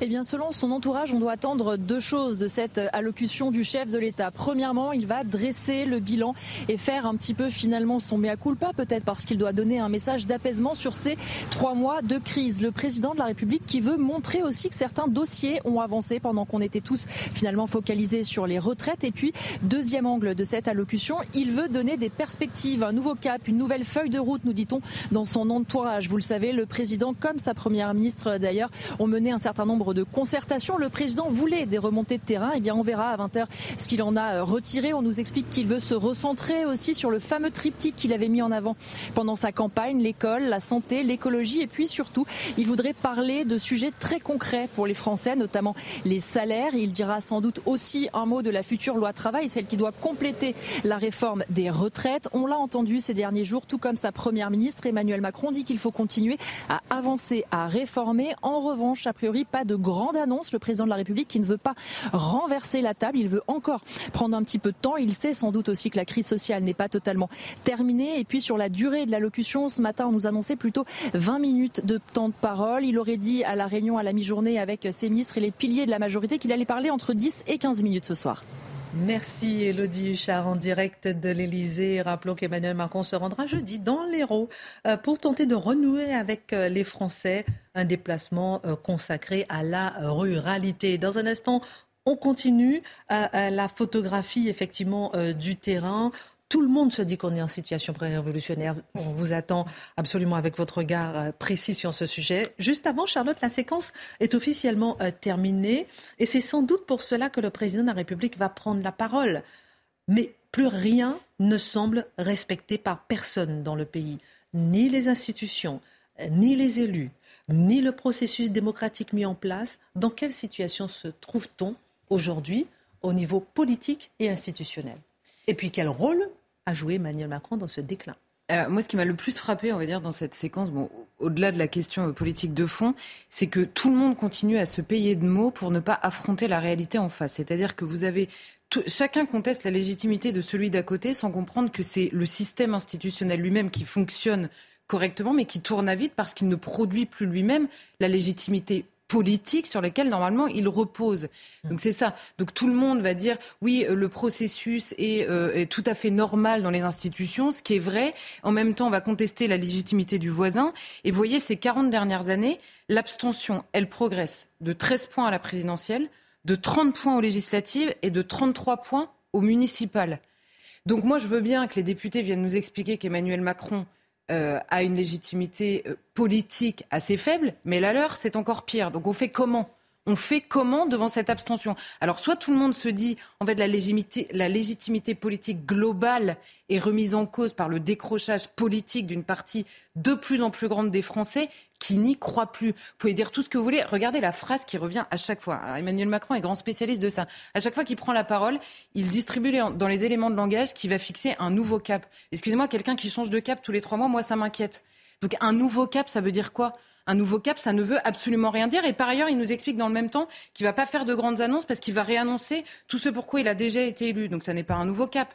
Eh bien, selon son entourage, on doit attendre deux choses de cette allocution du chef de l'État. Premièrement, il va dresser le bilan et faire un petit peu finalement son mea culpa, peut-être parce qu'il doit donner un message d'apaisement sur ces trois mois de crise. Le président de la République qui veut montrer aussi que certains dossiers ont avancé pendant qu'on était tous finalement focalisés sur les retraites. Et puis, deuxième angle de cette allocution, il veut donner des perspectives, un nouveau cap, une nouvelle feuille de route, nous dit-on, dans son entourage. Vous le savez, le président, comme sa première ministre d'ailleurs, ont mené un certain nombre de concertation. Le président voulait des remontées de terrain. Eh bien, on verra à 20h ce qu'il en a euh, retiré. On nous explique qu'il veut se recentrer aussi sur le fameux triptyque qu'il avait mis en avant pendant sa campagne, l'école, la santé, l'écologie et puis surtout, il voudrait parler de sujets très concrets pour les Français, notamment les salaires. Il dira sans doute aussi un mot de la future loi travail, celle qui doit compléter la réforme des retraites. On l'a entendu ces derniers jours, tout comme sa première ministre Emmanuel Macron dit qu'il faut continuer à avancer, à réformer. En revanche, a priori, pas de grande annonce. Le président de la République qui ne veut pas renverser la table, il veut encore prendre un petit peu de temps. Il sait sans doute aussi que la crise sociale n'est pas totalement terminée. Et puis sur la durée de l'allocution, ce matin, on nous annonçait plutôt 20 minutes de temps de parole. Il aurait dit à la réunion à la mi-journée avec ses ministres et les piliers de la majorité qu'il allait parler entre 10 et 15 minutes ce soir. Merci Elodie Huchard en direct de l'Elysée. Rappelons qu'Emmanuel Macron se rendra jeudi dans l'Hérault euh, pour tenter de renouer avec euh, les Français un déplacement euh, consacré à la ruralité. Dans un instant, on continue la photographie effectivement du terrain. Tout le monde se dit qu'on est en situation pré-révolutionnaire. On vous attend absolument avec votre regard euh, précis sur ce sujet. Juste avant, Charlotte, la séquence est officiellement euh, terminée et c'est sans doute pour cela que le président de la République va prendre la parole. Mais plus rien ne semble respecté par personne dans le pays, ni les institutions, ni les élus, ni le processus démocratique mis en place. Dans quelle situation se trouve-t-on aujourd'hui au niveau politique et institutionnel? Et puis quel rôle a joué Emmanuel Macron dans ce déclin alors, moi, ce qui m'a le plus frappé, on va dire, dans cette séquence, au-delà de la question politique de fond, c'est que tout le monde continue à se payer de mots pour ne pas affronter la réalité en face. C'est-à-dire que vous avez chacun conteste la légitimité de celui d'à côté sans comprendre que c'est le système institutionnel lui-même qui fonctionne correctement, mais qui tourne à vide parce qu'il ne produit plus lui-même la légitimité politique sur lesquels normalement il repose. Donc c'est ça. Donc tout le monde va dire oui, euh, le processus euh, est, tout à fait normal dans les institutions, ce qui est vrai. En même temps, on va contester la légitimité du voisin. Et vous voyez, ces 40 dernières années, l'abstention, elle progresse de 13 points à la présidentielle, de 30 points aux législatives et de 33 points aux municipales. Donc moi, je veux bien que les députés viennent nous expliquer qu'Emmanuel Macron euh, a une légitimité euh, politique assez faible, mais la leur, c'est encore pire. Donc on fait comment? On fait comment devant cette abstention? Alors, soit tout le monde se dit, en fait, la légitimité, la légitimité politique globale est remise en cause par le décrochage politique d'une partie de plus en plus grande des Français qui n'y croient plus. Vous pouvez dire tout ce que vous voulez. Regardez la phrase qui revient à chaque fois. Emmanuel Macron est grand spécialiste de ça. À chaque fois qu'il prend la parole, il distribue dans les éléments de langage qui va fixer un nouveau cap. Excusez-moi, quelqu'un qui change de cap tous les trois mois, moi, ça m'inquiète. Donc, un nouveau cap, ça veut dire quoi? Un nouveau cap, ça ne veut absolument rien dire. Et par ailleurs, il nous explique dans le même temps qu'il va pas faire de grandes annonces parce qu'il va réannoncer tout ce pourquoi il a déjà été élu. Donc ça n'est pas un nouveau cap.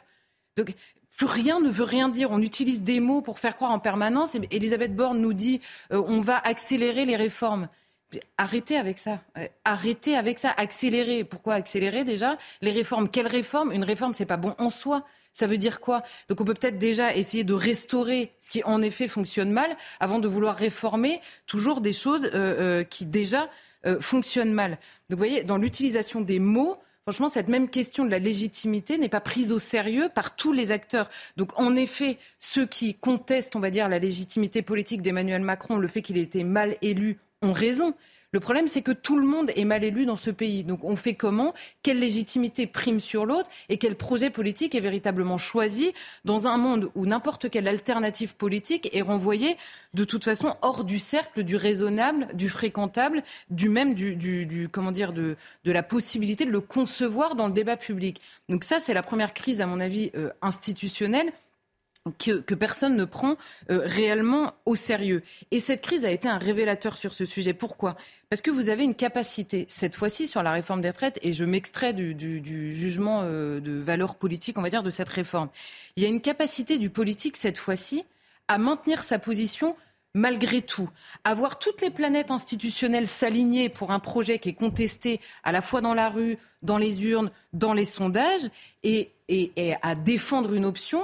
Donc plus rien ne veut rien dire. On utilise des mots pour faire croire en permanence. Elisabeth Borne nous dit euh, on va accélérer les réformes. Arrêtez avec ça. Euh, arrêtez avec ça. Accélérer. Pourquoi accélérer déjà? Les réformes. Quelle réforme Une réforme, c'est pas bon en soi. Ça veut dire quoi? Donc on peut peut-être déjà essayer de restaurer ce qui en effet fonctionne mal avant de vouloir réformer toujours des choses euh, euh, qui déjà euh, fonctionnent mal. Donc vous voyez, dans l'utilisation des mots, Franchement, cette même question de la légitimité n'est pas prise au sérieux par tous les acteurs. Donc, en effet, ceux qui contestent, on va dire, la légitimité politique d'Emmanuel Macron, le fait qu'il ait été mal élu, ont raison. Le problème, c'est que tout le monde est mal élu dans ce pays. Donc on fait comment? Quelle légitimité prime sur l'autre? Et quel projet politique est véritablement choisi dans un monde où n'importe quelle alternative politique est renvoyée de toute façon hors du cercle du raisonnable, du fréquentable, du même du, comment dire de, la possibilité de le concevoir dans le débat public? Donc ça, c'est la première crise, à mon avis, euh, institutionnelle que, personne ne prend euh, réellement au sérieux. Et cette crise a été un révélateur sur ce sujet. Pourquoi? Parce que vous avez une capacité, cette fois-ci sur la réforme des retraites, et je m'extrais du, jugement euh, de valeur politique, on va dire, de cette réforme. Il y a une capacité du politique, cette fois-ci, à maintenir sa position malgré tout, avoir toutes les planètes institutionnelles s'aligner pour un projet qui est contesté à la fois dans la rue, dans les urnes, dans les sondages, et à défendre une option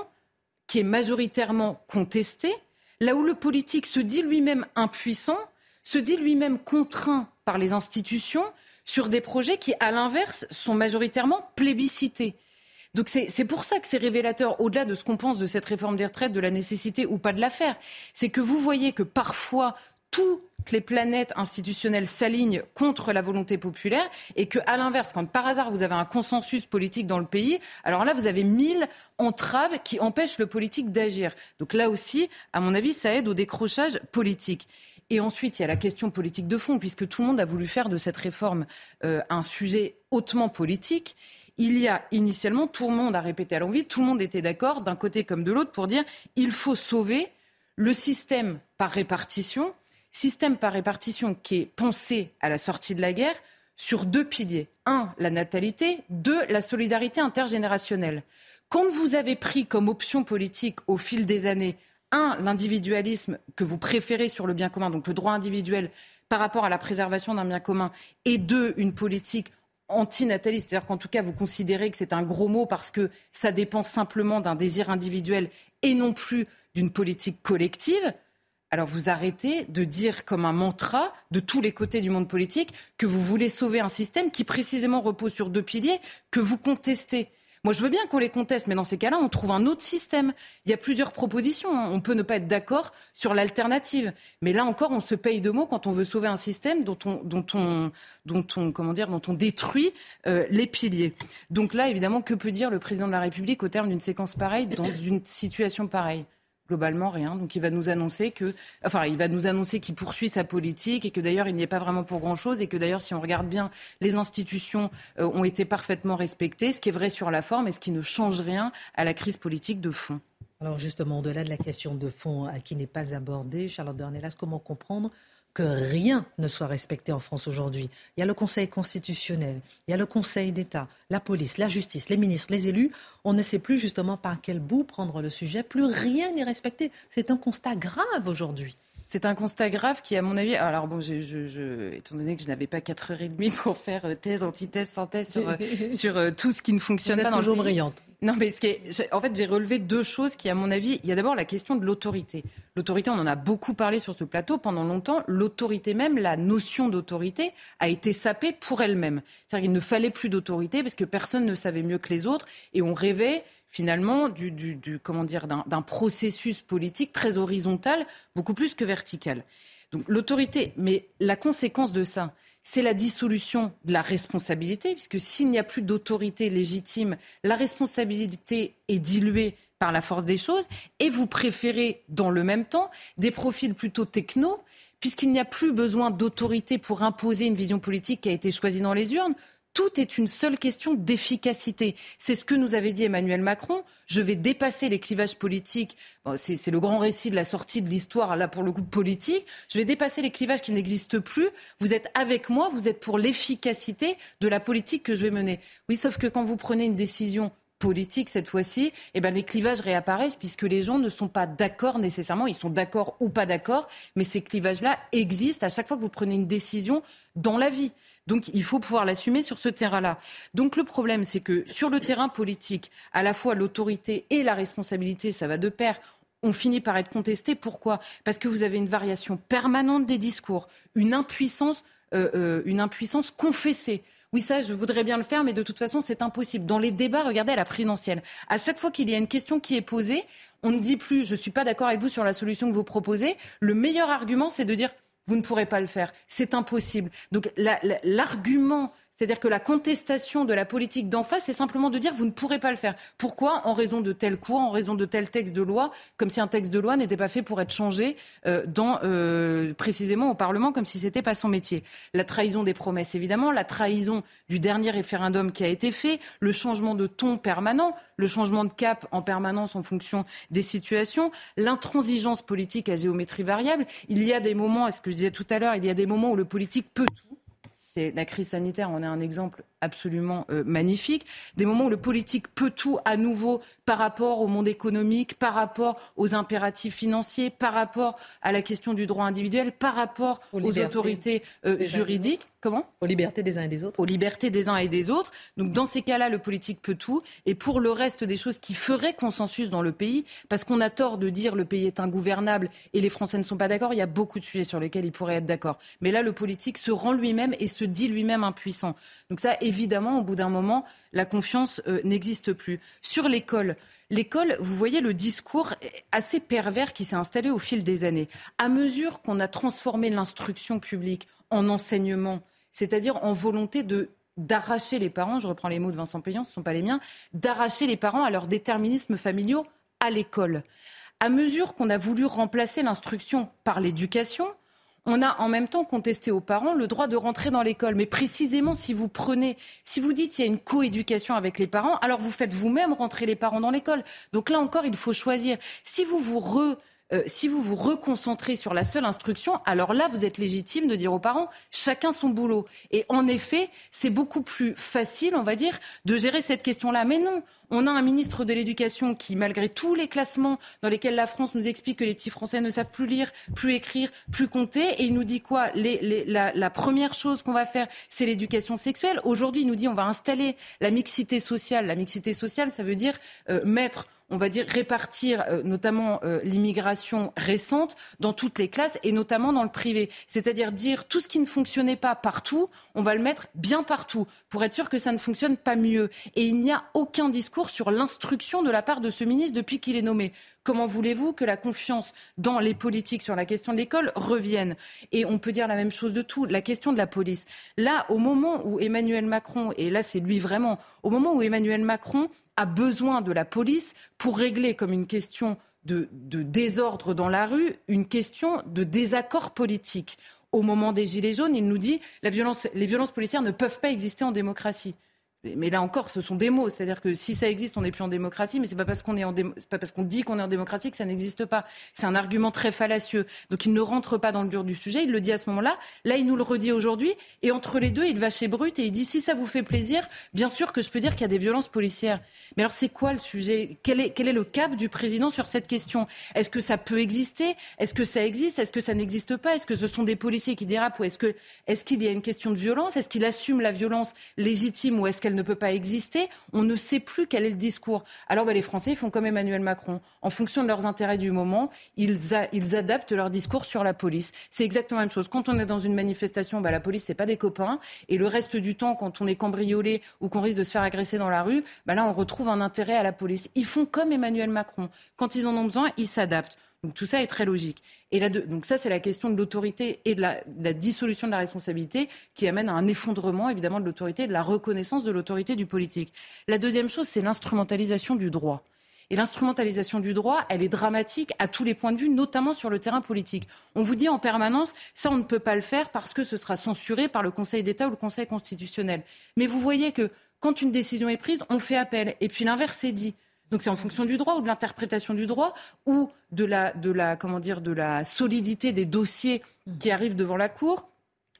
qui est majoritairement contesté, là où le politique se dit lui-même impuissant, se dit lui-même contraint par les institutions sur des projets qui, à l'inverse, sont majoritairement plébiscités. Donc c'est pour ça que c'est révélateur, au-delà de ce qu'on pense de cette réforme des retraites, de la nécessité ou pas de la faire, c'est que vous voyez que parfois toutes les planètes institutionnelles s'alignent contre la volonté populaire et que, à l'inverse, quand par hasard vous avez un consensus politique dans le pays, alors là vous avez mille entraves qui empêchent le politique d'agir. Donc là aussi, à mon avis, ça aide au décrochage politique. Et ensuite, il y a la question politique de fond, puisque tout le monde a voulu faire de cette réforme euh, un sujet hautement politique. Il y a initialement, tout le monde a répété à l'envie, tout le monde était d'accord, d'un côté comme de l'autre, pour dire il faut sauver le système par répartition système par répartition qui est pensé à la sortie de la guerre sur deux piliers. Un, la natalité. Deux, la solidarité intergénérationnelle. Quand vous avez pris comme option politique au fil des années, un, l'individualisme que vous préférez sur le bien commun, donc le droit individuel par rapport à la préservation d'un bien commun, et deux, une politique antinataliste, c'est-à-dire qu'en tout cas vous considérez que c'est un gros mot parce que ça dépend simplement d'un désir individuel et non plus d'une politique collective, alors vous arrêtez de dire comme un mantra de tous les côtés du monde politique que vous voulez sauver un système qui précisément repose sur deux piliers que vous contestez. Moi, je veux bien qu'on les conteste, mais dans ces cas-là, on trouve un autre système. Il y a plusieurs propositions. Hein. On peut ne pas être d'accord sur l'alternative. Mais là encore, on se paye de mots quand on veut sauver un système dont on, dont on, dont on, comment dire, dont on détruit euh, les piliers. Donc là, évidemment, que peut dire le président de la République au terme d'une séquence pareille, dans une situation pareille? Globalement rien. Donc il va nous annoncer qu'il poursuit sa politique et que d'ailleurs il n'y est pas vraiment pour grand chose et que d'ailleurs si on regarde bien, les institutions euh, ont été parfaitement respectées, ce qui est vrai sur la forme et ce qui ne change rien à la crise politique de fond. Alors justement, au-delà de la question de fond à qui n'est pas abordée, Charlotte Dornelas, comment comprendre que rien ne soit respecté en France aujourd'hui. Il y a le Conseil constitutionnel, il y a le Conseil d'État, la police, la justice, les ministres, les élus. On ne sait plus justement par quel bout prendre le sujet. Plus rien n'est respecté. C'est un constat grave aujourd'hui. C'est un constat grave qui, à mon avis, alors bon, je, étant donné que je n'avais pas 4 heures et demie pour faire euh, thèse, antithèse, synthèse sur, euh, sur euh, tout ce qui ne fonctionne Vous pas êtes toujours brillante. Non, mais ce qui est, en fait, j'ai relevé deux choses qui, à mon avis, il y a d'abord la question de l'autorité. L'autorité, on en a beaucoup parlé sur ce plateau pendant longtemps. L'autorité même, la notion d'autorité, a été sapée pour elle-même. C'est-à-dire qu'il ne fallait plus d'autorité parce que personne ne savait mieux que les autres et on rêvait finalement du, du, du comment dire d'un processus politique très horizontal, beaucoup plus que vertical. Donc l'autorité, mais la conséquence de ça, c'est la dissolution de la responsabilité, puisque s'il n'y a plus d'autorité légitime, la responsabilité est diluée par la force des choses, et vous préférez, dans le même temps, des profils plutôt techno, puisqu'il n'y a plus besoin d'autorité pour imposer une vision politique qui a été choisie dans les urnes tout est une seule question d'efficacité. C'est ce que nous avait dit Emmanuel Macron. Je vais dépasser les clivages politiques. c'est le grand récit de la sortie de l'histoire, là, pour le coup, politique. Je vais dépasser les clivages qui n'existent plus. Vous êtes avec moi, vous êtes pour l'efficacité de la politique que je vais mener. Oui, sauf que quand vous prenez une décision politique cette fois-ci, eh ben, les clivages réapparaissent puisque les gens ne sont pas d'accord nécessairement. Ils sont d'accord ou pas d'accord, mais ces clivages-là existent à chaque fois que vous prenez une décision dans la vie. Donc il faut pouvoir l'assumer sur ce terrain-là. Donc le problème, c'est que sur le terrain politique, à la fois l'autorité et la responsabilité, ça va de pair on finit par être contesté. Pourquoi? Parce que vous avez une variation permanente des discours, une impuissance, euh, euh, une impuissance confessée. Oui, ça, je voudrais bien le faire, mais de toute façon, c'est impossible. Dans les débats, regardez à la présidentielle. À chaque fois qu'il y a une question qui est posée, on ne dit plus je ne suis pas d'accord avec vous sur la solution que vous proposez. Le meilleur argument, c'est de dire vous ne pourrez pas le faire. C'est impossible. Donc l'argument c'est-à-dire que la contestation de la politique d'en face, c'est simplement de dire vous ne pourrez pas le faire. Pourquoi? En raison de tel cours, en raison de tel texte de loi, comme si un texte de loi n'était pas fait pour être changé euh, dans, euh, précisément au Parlement, comme si c'était pas son métier. La trahison des promesses, évidemment, la trahison du dernier référendum qui a été fait, le changement de ton permanent, le changement de cap en permanence en fonction des situations, l'intransigeance politique à géométrie variable. Il y a des moments, est ce que je disais tout à l'heure, il y a des moments où le politique peut tout c'est la crise sanitaire on est un exemple absolument euh, magnifique. Des moments où le politique peut tout à nouveau par rapport au monde économique, par rapport aux impératifs financiers, par rapport à la question du droit individuel, par rapport aux, autorités euh, juridiques. Comment Aux libertés des uns et des autres. Aux libertés des uns et des autres. Donc dans ces cas-là, le politique peut tout. Et pour le reste des choses qui feraient consensus dans le pays, parce qu'on a tort de dire le pays est ingouvernable et les Français ne sont pas d'accord, il y a beaucoup de sujets sur lesquels ils pourraient être d'accord. Mais là, le politique se rend lui-même et se dit lui-même impuissant. Donc ça, évidemment, au bout d'un moment, la confiance euh, n'existe plus. Sur l'école, l'école, vous voyez le discours assez pervers qui s'est installé au fil des années. À mesure qu'on a transformé l'instruction publique en enseignement, c'est-à-dire en volonté de d'arracher les parents, je reprends les mots de Vincent Payan, ce ne sont pas les miens, d'arracher les parents à leur déterminisme familiaux à l'école. À mesure qu'on a voulu remplacer l'instruction par l'éducation, on a en même temps contesté aux parents le droit de rentrer dans l'école. Mais précisément, si vous prenez, si vous dites qu'il y a une coéducation avec les parents, alors vous faites vous-même rentrer les parents dans l'école. Donc là encore, il faut choisir. Si vous vous re euh, si vous vous reconcentrez sur la seule instruction, alors là, vous êtes légitime de dire aux parents, chacun son boulot. Et en effet, c'est beaucoup plus facile, on va dire, de gérer cette question-là. Mais non, on a un ministre de l'Éducation qui, malgré tous les classements dans lesquels la France nous explique que les petits Français ne savent plus lire, plus écrire, plus compter, et il nous dit quoi? La, première chose qu'on va faire, c'est l'éducation sexuelle. Aujourd'hui, il nous dit on va installer la mixité sociale. La mixité sociale, ça veut dire euh, mettre on va dire, répartir euh, notamment euh, l'immigration récente dans toutes les classes et notamment dans le privé. C'est-à-dire dire tout ce qui ne fonctionnait pas partout, on va le mettre bien partout pour être sûr que ça ne fonctionne pas mieux. Et il n'y a aucun discours sur l'instruction de la part de ce ministre depuis qu'il est nommé. Comment voulez-vous que la confiance dans les politiques sur la question de l'école revienne? Et on peut dire la même chose de tout. La question de la police. Là, au moment où Emmanuel Macron, et là c'est lui vraiment, au moment où Emmanuel Macron a besoin de la police pour régler comme une question de, désordre dans la rue, une question de désaccord politique. Au moment des Gilets jaunes, il nous dit la les violences policières ne peuvent pas exister en démocratie. Mais là encore, ce sont des mots. C'est-à-dire que si ça existe, on n'est plus en démocratie, mais c'est pas parce qu'on est en pas parce qu'on dit qu'on est en démocratie que ça n'existe pas. C'est un argument très fallacieux. Donc il ne rentre pas dans le dur du sujet. Il le dit à ce moment-là. Là, il nous le redit aujourd'hui. Et entre les deux, il va chez Brut et il dit si ça vous fait plaisir, bien sûr que je peux dire qu'il y a des violences policières. Mais alors c'est quoi le sujet? Quel est, le cap du président sur cette question? Est-ce que ça peut exister? Est-ce que ça existe? Est-ce que ça n'existe pas? Est-ce que ce sont des policiers qui dérapent? Ou est-ce qu'il y a une question de violence? Est-ce qu'il assume la violence légitime? Ou est-ce qu'elle ne peut pas exister, on ne sait plus quel est le discours. Alors ben, les Français font comme Emmanuel Macron. En fonction de leurs intérêts du moment, ils, ils adaptent leur discours sur la police. C'est exactement la même chose. Quand on est dans une manifestation, ben, la police, c'est pas des copains. Et le reste du temps, quand on est cambriolé ou qu'on risque de se faire agresser dans la rue, ben là, on retrouve un intérêt à la police. Ils font comme Emmanuel Macron. Quand ils en ont besoin, ils s'adaptent. Donc tout ça est très logique. Et là, donc ça, c'est la question de l'autorité et de la, dissolution de la responsabilité qui amène à un effondrement, évidemment, de l'autorité et de la reconnaissance de l'autorité du politique. La deuxième chose, c'est l'instrumentalisation du droit. Et l'instrumentalisation du droit, elle est dramatique à tous les points de vue, notamment sur le terrain politique. On vous dit en permanence, ça, on ne peut pas le faire parce que ce sera censuré par le Conseil d'État ou le Conseil constitutionnel. Mais vous voyez que quand une décision est prise, on fait appel. Et puis l'inverse est dit. Donc c'est en fonction du droit ou de l'interprétation du droit ou de la, de la, comment dire, de la solidité des dossiers qui arrivent devant la Cour.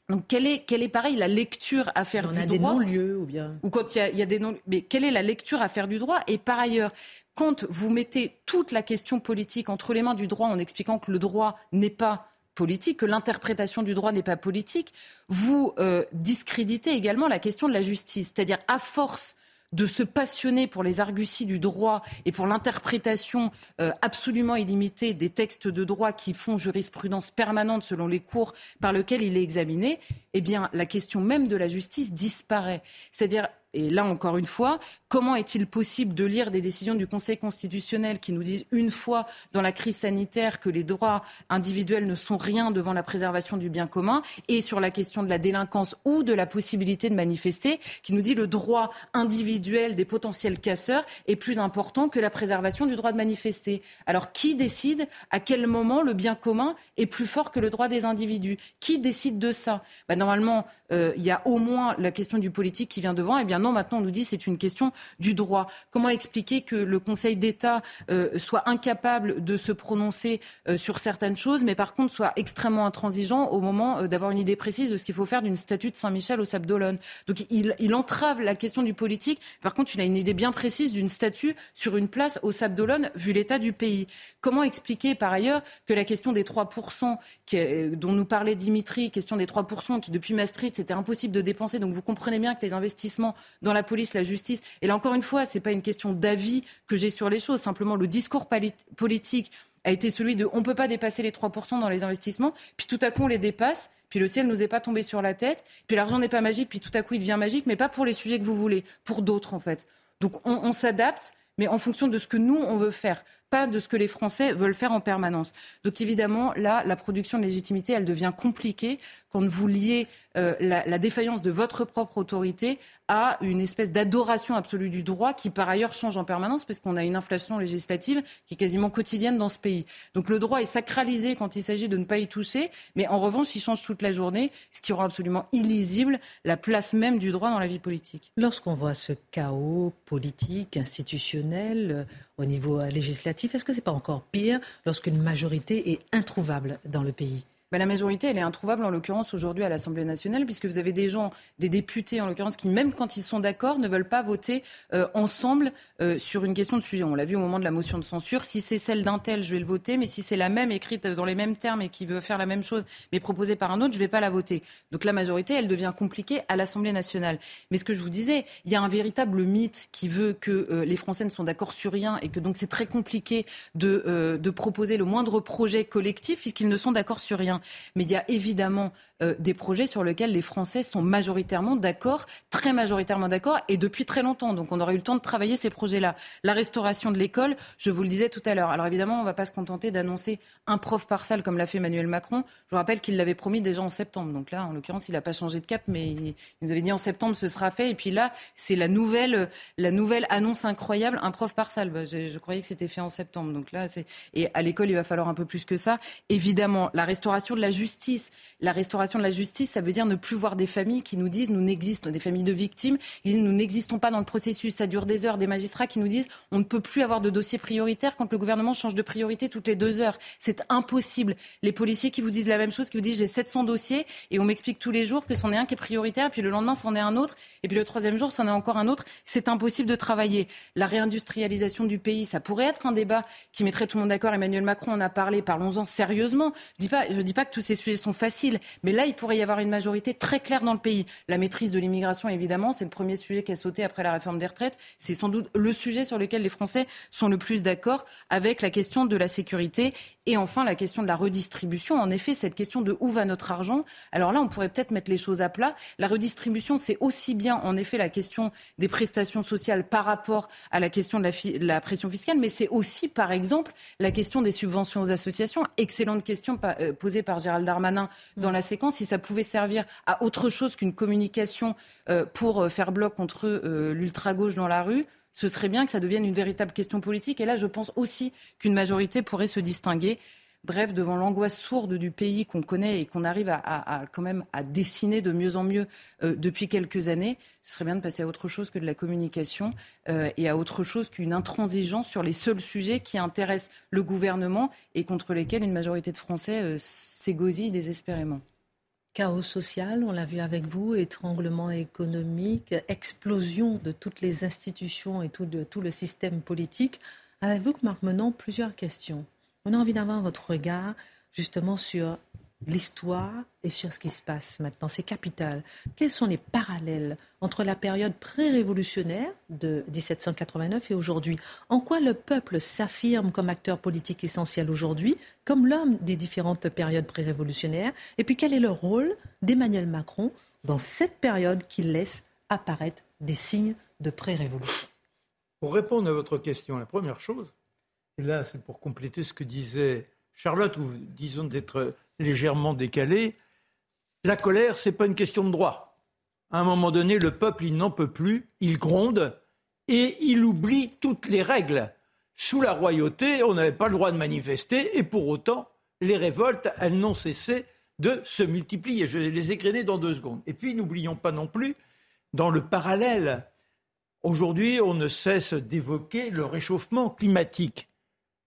Donc, quelle est, quelle est pareil la lecture à faire du droit On a des non-lieux ou bien Ou quand il y a, y a des non Mais quelle est la lecture à faire du droit Et par ailleurs, quand vous mettez toute la question politique entre les mains du droit en expliquant que le droit n'est pas politique, que l'interprétation du droit n'est pas politique, vous euh, discréditez également la question de la justice. C'est-à-dire, à force de se passionner pour les arguties du droit et pour l'interprétation euh, absolument illimitée des textes de droit qui font jurisprudence permanente selon les cours par lesquels il est examiné, eh bien, la question même de la justice disparaît. C'est-à-dire, et là, encore une fois, comment est-il possible de lire des décisions du Conseil constitutionnel qui nous disent une fois dans la crise sanitaire que les droits individuels ne sont rien devant la préservation du bien commun et sur la question de la délinquance ou de la possibilité de manifester, qui nous dit le droit individuel des potentiels casseurs est plus important que la préservation du droit de manifester. Alors, qui décide à quel moment le bien commun est plus fort que le droit des individus? Qui décide de ça? Ben, Normalement, euh, il y a au moins la question du politique qui vient devant. Eh bien, maintenant on nous dit c'est une question du droit. Comment expliquer que le Conseil d'État euh, soit incapable de se prononcer euh, sur certaines choses, mais par contre soit extrêmement intransigeant au moment euh, d'avoir une idée précise de ce qu'il faut faire d'une statue de Saint-Michel au Sable d'Olonne? Donc il, il, entrave la question du politique. Par contre, il a une idée bien précise d'une statue sur une place au Sable d'Olonne, vu l'état du pays. Comment expliquer par ailleurs que la question des 3% qui, dont nous parlait Dimitri, question des 3% qui depuis Maastricht c'était impossible de dépenser, donc vous comprenez bien que les investissements dans la police, la justice. Et là encore une fois, ce n'est pas une question d'avis que j'ai sur les choses. Simplement, le discours politique a été celui de on ne peut pas dépasser les 3% dans les investissements, puis tout à coup on les dépasse, puis le ciel ne nous est pas tombé sur la tête, puis l'argent n'est pas magique, puis tout à coup il devient magique, mais pas pour les sujets que vous voulez, pour d'autres en fait. Donc on, on s'adapte, mais en fonction de ce que nous on veut faire pas de ce que les Français veulent faire en permanence. Donc évidemment, là, la production de légitimité, elle devient compliquée quand vous liez euh, la, défaillance de votre propre autorité à une espèce d'adoration absolue du droit qui, par ailleurs, change en permanence parce qu'on a une inflation législative qui est quasiment quotidienne dans ce pays. Donc le droit est sacralisé quand il s'agit de ne pas y toucher, mais en revanche, il change toute la journée, ce qui rend absolument illisible la place même du droit dans la vie politique. Lorsqu'on voit ce chaos politique, institutionnel, au niveau législatif, Est-ce que c'est pas encore pire lorsqu'une majorité est introuvable dans le pays? Bah, la majorité, elle est introuvable en l'occurrence aujourd'hui à l'Assemblée nationale, puisque vous avez des gens, des députés en l'occurrence, qui même quand ils sont d'accord, ne veulent pas voter euh, ensemble euh, sur une question de sujet. On l'a vu au moment de la motion de censure. Si c'est celle d'un tel, je vais le voter, mais si c'est la même écrite dans les mêmes termes et qui veut faire la même chose, mais proposée par un autre, je ne vais pas la voter. Donc la majorité, elle devient compliquée à l'Assemblée nationale. Mais ce que je vous disais, il y a un véritable mythe qui veut que euh, les Français ne sont d'accord sur rien et que donc c'est très compliqué de, de proposer le moindre projet collectif puisqu'ils ne sont d'accord sur rien. Mais il y a évidemment euh, des projets sur lesquels les Français sont majoritairement d'accord, très majoritairement d'accord, et depuis très longtemps. Donc on aurait eu le temps de travailler ces projets-là. La restauration de l'école, je vous le disais tout à l'heure. Alors évidemment, on ne va pas se contenter d'annoncer un prof par salle comme l'a fait Emmanuel Macron. Je vous rappelle qu'il l'avait promis déjà en septembre. Donc là, en l'occurrence, il n'a pas changé de cap, mais il nous avait dit en septembre ce sera fait. Et puis là, c'est la nouvelle, la nouvelle annonce incroyable, un prof par salle. Bah, je, croyais que c'était fait en septembre. Donc là, et à l'école, il va falloir un peu plus que ça. Évidemment, la restauration de la justice, la restauration de la justice, ça veut dire ne plus voir des familles qui nous disent nous n'existons, des familles de victimes, qui disent nous n'existons pas dans le processus. Ça dure des heures, des magistrats qui nous disent on ne peut plus avoir de dossier prioritaire quand le gouvernement change de priorité toutes les deux heures. C'est impossible. Les policiers qui vous disent la même chose, qui vous disent j'ai 700 dossiers et on m'explique tous les jours que c'en est un qui est prioritaire, puis le lendemain c'en est un autre, et puis le troisième jour c'en est encore un autre. C'est impossible de travailler. La réindustrialisation du pays, ça pourrait être un débat qui mettrait tout le monde d'accord. Emmanuel Macron en a parlé. Parlons-en sérieusement. Je ne dis pas que tous ces sujets sont faciles, mais là, il pourrait y avoir une majorité très claire dans le pays. La maîtrise de l'immigration, évidemment, c'est le premier sujet qui a sauté après la réforme des retraites. C'est sans doute le sujet sur lequel les Français sont le plus d'accord avec la question de la sécurité et enfin la question de la redistribution. En effet, cette question de où va notre argent. Alors là, on pourrait peut-être mettre les choses à plat. La redistribution, c'est aussi bien en effet la question des prestations sociales par rapport à la question de la, de la pression fiscale, mais c'est aussi, par exemple, la question des subventions aux associations. Excellente question euh, posée par Gérald Darmanin dans la séquence. Si ça pouvait servir à autre chose qu'une communication euh, pour euh, faire bloc contre l'ultra-gauche dans la rue, ce serait bien que ça devienne une véritable question politique. Et là, je pense aussi qu'une majorité pourrait se distinguer. Bref, devant l'angoisse sourde du pays qu'on connaît et qu'on arrive à, quand même à dessiner de mieux en mieux euh, depuis quelques années, ce serait bien de passer à autre chose que de la communication euh, et à autre chose qu'une intransigeance sur les seuls sujets qui intéressent le gouvernement et contre lesquels une majorité de Français euh, s'égosille désespérément. Chaos social, on l'a vu avec vous, étranglement économique, explosion de toutes les institutions et tout, de, tout le système politique. Avez-vous, Marc Menon, plusieurs questions On a envie d'avoir votre regard justement sur l'histoire et sur ce qui se passe maintenant. C'est capital. Quels sont les parallèles entre la période pré-révolutionnaire de 1789 et aujourd'hui? En quoi le peuple s'affirme comme acteur politique essentiel aujourd'hui, comme l'homme des différentes périodes pré-révolutionnaires? Et puis quel est le rôle d'Emmanuel Macron dans cette période qui laisse apparaître des signes de pré-révolution? Pour répondre à votre question, la première chose, et là c'est pour compléter ce que disait Charlotte, ou disons d'être légèrement décalé, la colère, ce n'est pas une question de droit. À un moment donné, le peuple, il n'en peut plus, il gronde et il oublie toutes les règles. Sous la royauté, on n'avait pas le droit de manifester et pour autant, les révoltes, elles n'ont cessé de se multiplier. Je vais les égrener dans deux secondes. Et puis, n'oublions pas non plus, dans le parallèle, aujourd'hui, on ne cesse d'évoquer le réchauffement climatique.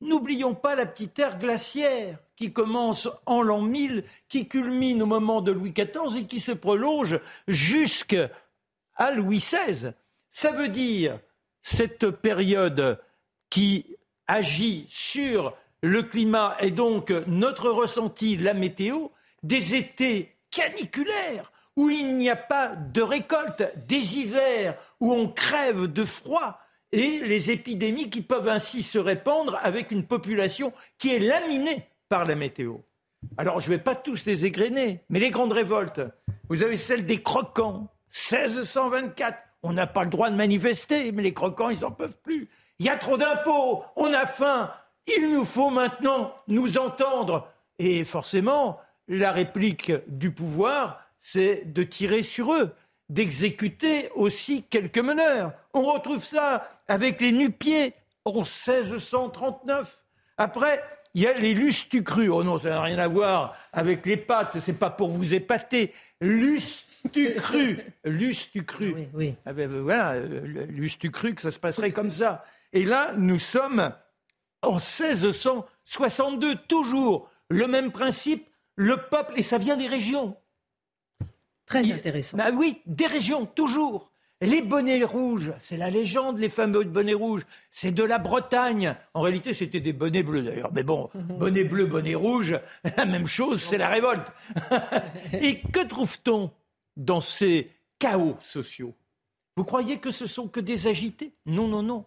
N'oublions pas la petite ère glaciaire qui commence en l'an 1000, qui culmine au moment de Louis XIV et qui se prolonge jusqu'à Louis XVI. Ça veut dire cette période qui agit sur le climat et donc notre ressenti, la météo, des étés caniculaires où il n'y a pas de récolte, des hivers où on crève de froid, et les épidémies qui peuvent ainsi se répandre avec une population qui est laminée par la météo. Alors, je ne vais pas tous les égrener, mais les grandes révoltes, vous avez celle des croquants, 1624. On n'a pas le droit de manifester, mais les croquants, ils n'en peuvent plus. Il y a trop d'impôts, on a faim, il nous faut maintenant nous entendre. Et forcément, la réplique du pouvoir, c'est de tirer sur eux d'exécuter aussi quelques meneurs. On retrouve ça avec les nu-pieds en 1639. Après, il y a les lustucrus. Oh non, ça n'a rien à voir avec les pâtes, c'est pas pour vous épater. Lustucru. Lustucru. Oui, oui. Ah ben, ben, voilà, lustucru, que ça se passerait comme ça. Et là, nous sommes en 1662, toujours le même principe, le peuple, et ça vient des régions. Très intéressant. Bah oui, des régions, toujours. Les bonnets rouges, c'est la légende, les fameux bonnets rouges, c'est de la Bretagne. En réalité, c'était des bonnets bleus d'ailleurs. Mais bon, bonnet bleu, bonnet rouge, la même chose, c'est la révolte. Et que trouve-t-on dans ces chaos sociaux? Vous croyez que ce sont que des agités? Non, non, non.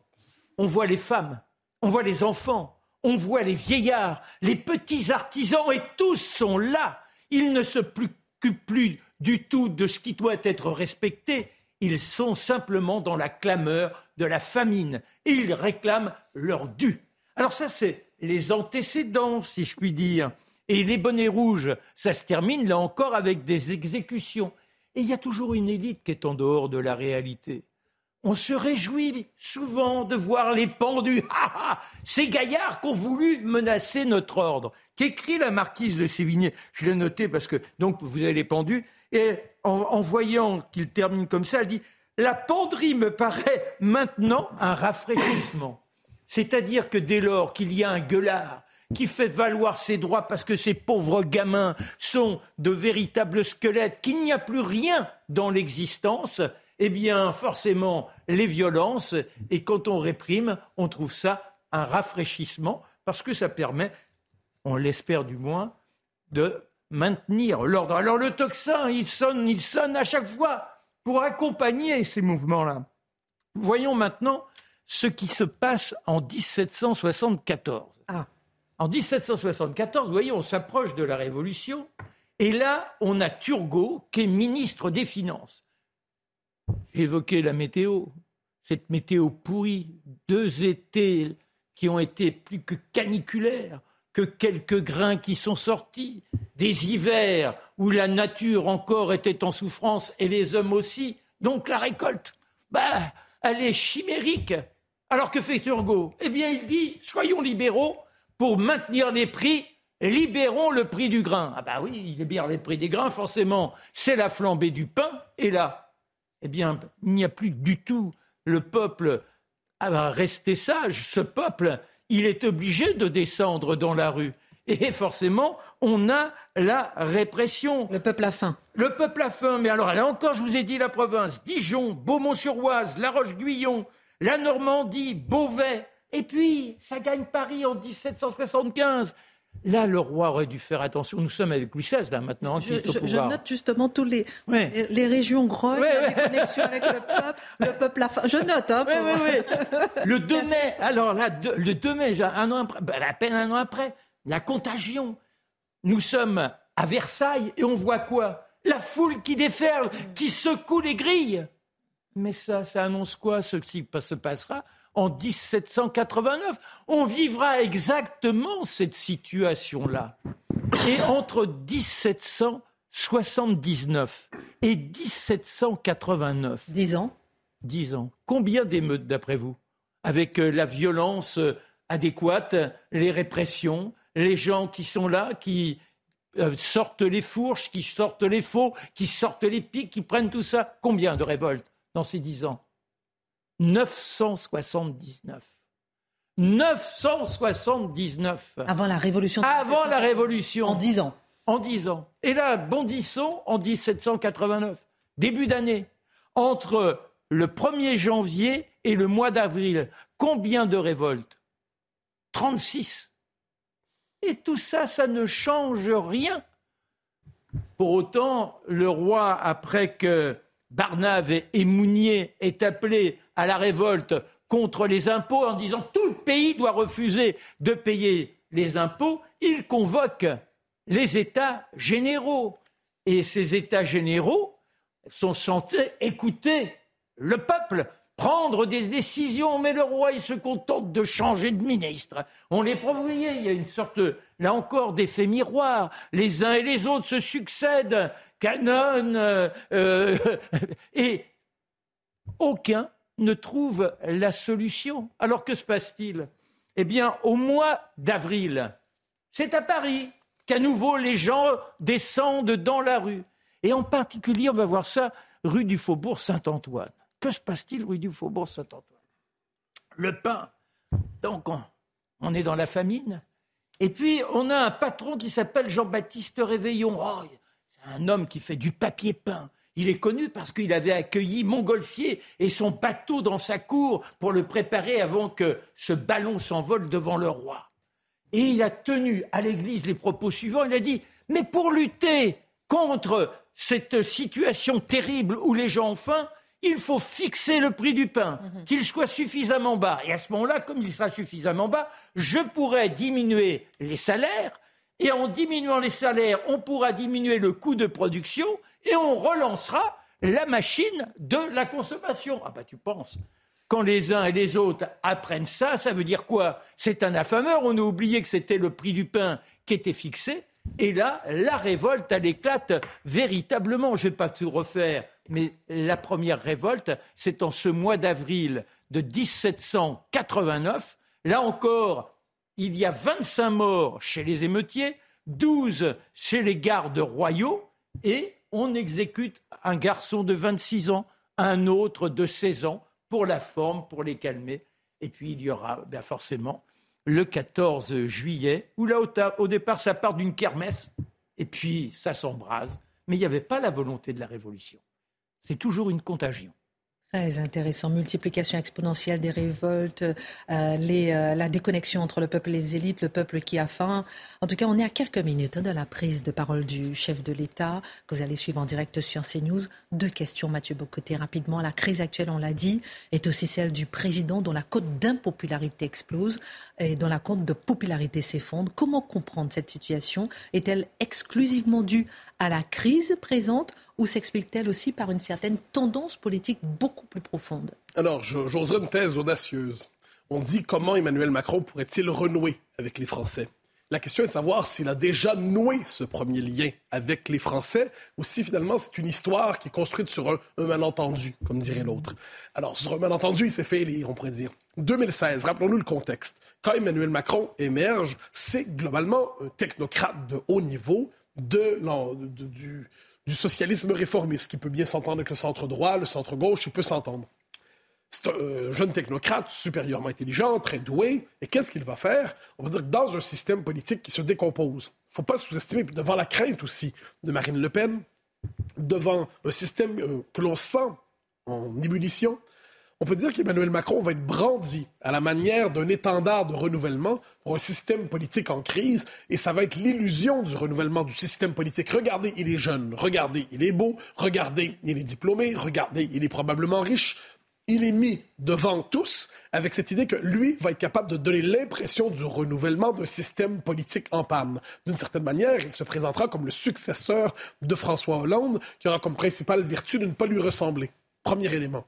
On voit les femmes, on voit les enfants, on voit les vieillards, les petits artisans, et tous sont là. Ils ne se préoccupent plus du tout de ce qui doit être respecté. Ils sont simplement dans la clameur de la famine et ils réclament leur dû. Alors ça, c'est les antécédents, si je puis dire. Et les bonnets rouges, ça se termine là encore avec des exécutions. Et il y a toujours une élite qui est en dehors de la réalité. On se réjouit souvent de voir les pendus. Ces gaillards qui ont voulu menacer notre ordre. Qu'écrit la marquise de Sévigné? Je l'ai noté parce que, donc, vous avez les pendus. Et en, voyant qu'il termine comme ça, elle dit La penderie me paraît maintenant un rafraîchissement. C'est-à-dire que dès lors qu'il y a un gueulard qui fait valoir ses droits parce que ces pauvres gamins sont de véritables squelettes, qu'il n'y a plus rien dans l'existence, eh bien, forcément, les violences, et quand on réprime, on trouve ça un rafraîchissement, parce que ça permet, on l'espère du moins, de maintenir l'ordre. Alors le tocsin, il sonne, il sonne à chaque fois pour accompagner ces mouvements-là. Voyons maintenant ce qui se passe en 1774. Ah. En 1774, vous voyez, on s'approche de la Révolution, et là, on a Turgot qui est ministre des Finances. Évoqué la météo, cette météo pourrie, deux étés qui ont été plus que caniculaires, que quelques grains qui sont sortis, des hivers où la nature encore était en souffrance et les hommes aussi. Donc la récolte, bah, elle est chimérique. Alors que fait Turgot? Eh bien, il dit soyons libéraux pour maintenir les prix, libérons le prix du grain. Ah bah oui, il libère les prix des grains, forcément, c'est la flambée du pain. Et là, eh bien, il n'y a plus du tout le peuple à rester sage. Ce peuple, il est obligé de descendre dans la rue. Et forcément, on a la répression. Le peuple a faim. Le peuple a faim. Mais alors, là encore, je vous ai dit la province. Dijon, Beaumont-sur-Oise, La Roche-Guyon, la Normandie, Beauvais. Et puis, ça gagne Paris en 1775. Là, le roi aurait dû faire attention. Nous sommes avec Louis XVI, là, maintenant, je, je, note justement tous les, les, régions grottes, les connexions avec le peuple, le peuple a faim. Je note, hein. le 2 mai, alors là, le 2 mai, un an après, ben, à peine un an après, la contagion. Nous sommes à Versailles et on voit quoi? La foule qui déferle, qui secoue les grilles. Mais ça, ça annonce quoi ce qui se passera? En 1789 On vivra exactement cette situation-là. Et entre 1779 et 1789. Dix ans. Dix ans. Combien d'émeutes d'après vous? Avec euh, la violence euh, adéquate, les répressions, les gens qui sont là, qui euh, sortent les fourches, qui sortent les faux, qui sortent les pics, qui prennent tout ça. Combien de révoltes dans ces dix ans? 979. 979. Avant la Révolution. Avant la Révolution. En dix ans. En dix ans. Et là, bondissons en 1789, début d'année. Entre le 1er janvier et le mois d'avril, combien de révoltes? 36. Et tout ça, ça ne change rien. Pour autant, le roi, après que Barnave et Mounier aient appelé à la révolte contre les impôts en disant tout le pays doit refuser de payer les impôts, il convoque les États généraux. Et ces États généraux sont censés écouter le peuple prendre des décisions, mais le roi, il se contente de changer de ministre. On les voyez, il y a une sorte, là encore, d'effet miroir. Les uns et les autres se succèdent, canon, euh, euh, et aucun ne trouve la solution. Alors que se passe-t-il? Eh bien, au mois d'avril, c'est à Paris qu'à nouveau les gens descendent dans la rue. Et en particulier, on va voir ça rue du Faubourg Saint-Antoine. Que se passe-t-il rue du Faubourg Saint-Antoine? Le pain. Donc, on est dans la famine. Et puis, on a un patron qui s'appelle Jean-Baptiste Réveillon. Oh, c'est un homme qui fait du papier peint. Il est connu parce qu'il avait accueilli Montgolfier et son bateau dans sa cour pour le préparer avant que ce ballon s'envole devant le roi. Et il a tenu à l'Église les propos suivants. Il a dit, mais pour lutter contre cette situation terrible où les gens ont faim, il faut fixer le prix du pain, mhm. qu'il soit suffisamment bas. Et à ce moment-là, comme il sera suffisamment bas, je pourrai diminuer les salaires. Et en diminuant les salaires, on pourra diminuer le coût de production et on relancera la machine de la consommation. Ah bah tu penses quand les uns et les autres apprennent ça, ça veut dire quoi? C'est un affameur. On a oublié que c'était le prix du pain qui était fixé. Et là, la révolte, elle éclate véritablement. Je ne vais pas tout refaire, mais la première révolte, c'est en ce mois d'avril de 1789. Là encore, il y a 25 morts chez les émeutiers, 12 chez les gardes royaux, et on exécute un garçon de 26 ans, un autre de 16 ans, pour la forme, pour les calmer. Et puis il y aura bien forcément le 14 juillet, où là, au, départ, ça part d'une kermesse, et puis ça s'embrase. Mais il n'y avait pas la volonté de la révolution. C'est toujours une contagion. Très intéressant. Multiplication exponentielle des révoltes, euh, euh, la déconnexion entre le peuple et les élites, le peuple qui a faim. En tout cas, on est à quelques minutes hein, de la prise de parole du chef de l'État que vous allez suivre en direct sur CNews. Deux questions, Mathieu Bocoté, rapidement. La crise actuelle, on l'a dit, est aussi celle du président dont la cote d'impopularité explose et dont la cote de popularité s'effondre. Comment comprendre cette situation Est-elle exclusivement due à la crise présente ou s'explique-t-elle aussi par une certaine tendance politique beaucoup plus profonde? Alors, j'oserais une thèse audacieuse. On se dit comment Emmanuel Macron pourrait-il renouer avec les Français? La question est de savoir s'il a déjà noué ce premier lien avec les Français ou si finalement c'est une histoire qui est construite sur un, malentendu, comme dirait l'autre. Alors, sur un malentendu, il s'est fait élire, on pourrait dire. 2016, rappelons-nous le contexte. Quand Emmanuel Macron émerge, c'est globalement un technocrate de haut niveau de, du, socialisme réformiste, qui peut bien s'entendre avec le centre droit, le centre gauche, il peut s'entendre. C'est un euh, jeune technocrate supérieurement intelligent, très doué. Et qu'est-ce qu'il va faire? On va dire que dans un système politique qui se décompose, il ne faut pas sous-estimer, devant la crainte aussi de Marine Le Pen, devant un système euh, que l'on sent en ébullition, on peut dire qu'Emmanuel Macron va être brandi à la manière d'un étendard de renouvellement pour un système politique en crise, et ça va être l'illusion du renouvellement du système politique. Regardez, il est jeune, regardez, il est beau, regardez, il est diplômé, regardez, il est probablement riche. Il est mis devant tous avec cette idée que lui va être capable de donner l'impression du renouvellement d'un système politique en panne. D'une certaine manière, il se présentera comme le successeur de François Hollande, qui aura comme principale vertu de ne pas lui ressembler. Premier élément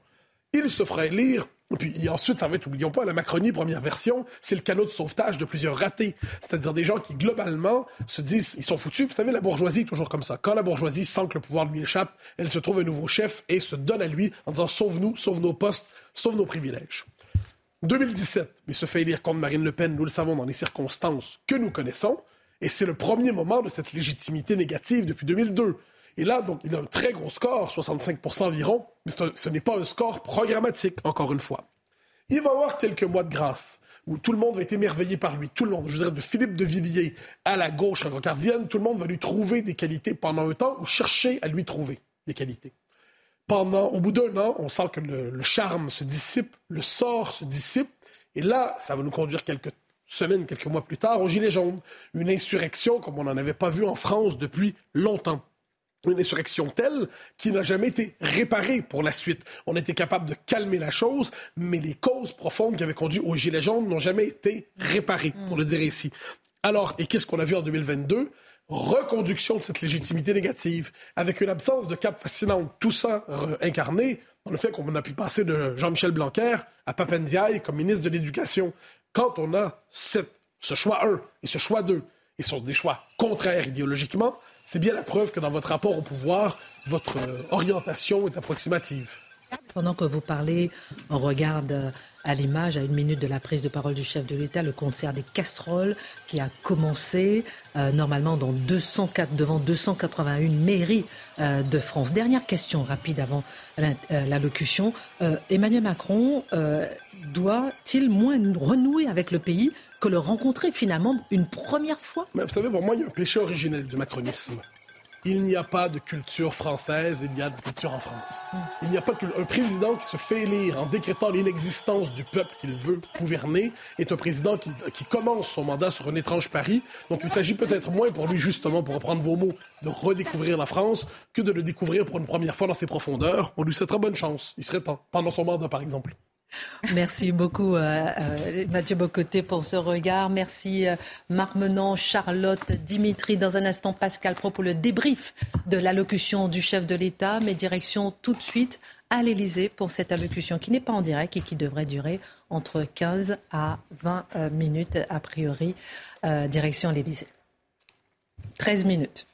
il se fera élire. Et puis ensuite, ça va être, oublions pas, la Macronie, première version, c'est le canot de sauvetage de plusieurs ratés. C'est-à-dire des gens qui, globalement, se disent, ils sont foutus. Vous savez, la bourgeoisie est toujours comme ça. Quand la bourgeoisie sent que le pouvoir lui échappe, elle se trouve un nouveau chef et se donne à lui en disant, sauve-nous, sauve nos postes, sauve nos privilèges. 2017, il se fait élire contre Marine Le Pen, nous le savons dans les circonstances que nous connaissons, et c'est le premier moment de cette légitimité négative depuis 2002. Et là, donc, il a un très gros score, 65% environ, mais ce n'est pas un score programmatique, encore une fois. Il va avoir quelques mois de grâce où tout le monde va être émerveillé par lui. Tout le monde, je dirais de Philippe de Villiers à la gauche rocardienne, tout le monde va lui trouver des qualités pendant un temps ou chercher à lui trouver des qualités. Pendant, au bout d'un an, on sent que le, le, charme se dissipe, le sort se dissipe, et là, ça va nous conduire quelques semaines, quelques mois plus tard, au Gilet jaune. Une insurrection comme on n'en avait pas vu en France depuis longtemps une insurrection telle qui n'a jamais été réparée pour la suite. On était capable de calmer la chose, mais les causes profondes qui avaient conduit aux Gilets jaunes n'ont jamais été réparées, pour le dire ici. Alors, et qu'est-ce qu'on a vu en 2022 Reconduction de cette légitimité négative, avec une absence de cap fascinante. Tout ça incarné dans le fait qu'on a pu passer de Jean-Michel Blanquer à Papendiaï comme ministre de l'Éducation. Quand on a ce choix 1 et ce choix 2, et sont des choix contraires idéologiquement, c'est bien la preuve que dans votre rapport au pouvoir, votre euh, orientation est approximative. Pendant que vous parlez, on regarde à l'image, à une minute de la prise de parole du chef de l'État, le concert des casseroles qui a commencé euh, normalement dans 204, devant 281 mairies euh, de France. Dernière question rapide avant euh, l'allocution. Emmanuel Macron doit-il moins renouer avec le pays que le rencontrer finalement une première fois? Mais Vous savez, pour moi, il y a un péché originel du macronisme il n'y a pas de culture française, il y a de culture en France. Il n'y a pas de Un président qui se fait élire en décrétant l'inexistence du peuple qu'il veut gouverner est un président qui, qui commence son mandat sur un étrange pari. Donc il s'agit peut-être moins pour lui, justement, pour reprendre vos mots, de redécouvrir la France que de le découvrir pour une première fois dans ses profondeurs. On lui souhaite bonne chance. Il serait temps, pendant son mandat, par exemple. Merci beaucoup euh, euh, Mathieu Bocoté pour ce regard. Merci euh, Charlotte, Dimitri. Dans un instant, Pascal propos le débrief de l'allocution du chef de l'État. Mais direction tout de suite à l'Élysée pour cette allocution qui n'est pas en direct et qui devrait durer entre 15 à 20 minutes a priori. direction l'Élysée. 13 minutes.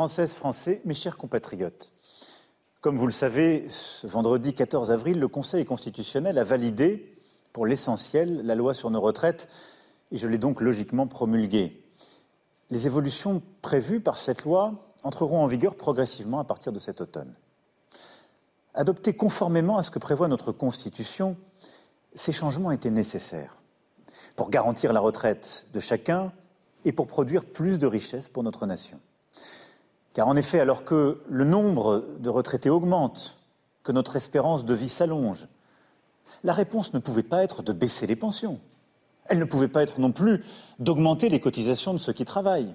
Françaises, Français, mes chers compatriotes, comme vous le savez, ce vendredi 14 avril, le Conseil constitutionnel a validé, pour l'essentiel, la loi sur nos retraites, et je l'ai donc logiquement promulguée. Les évolutions prévues par cette loi entreront en vigueur progressivement à partir de cet automne. Adoptés conformément à ce que prévoit notre Constitution, ces changements étaient nécessaires pour garantir la retraite de chacun et pour produire plus de richesses pour notre nation. Car en effet, alors que le nombre de retraités augmente, que notre espérance de vie s'allonge, la réponse ne pouvait pas être de baisser les pensions. Elle ne pouvait pas être non plus d'augmenter les cotisations de ceux qui travaillent.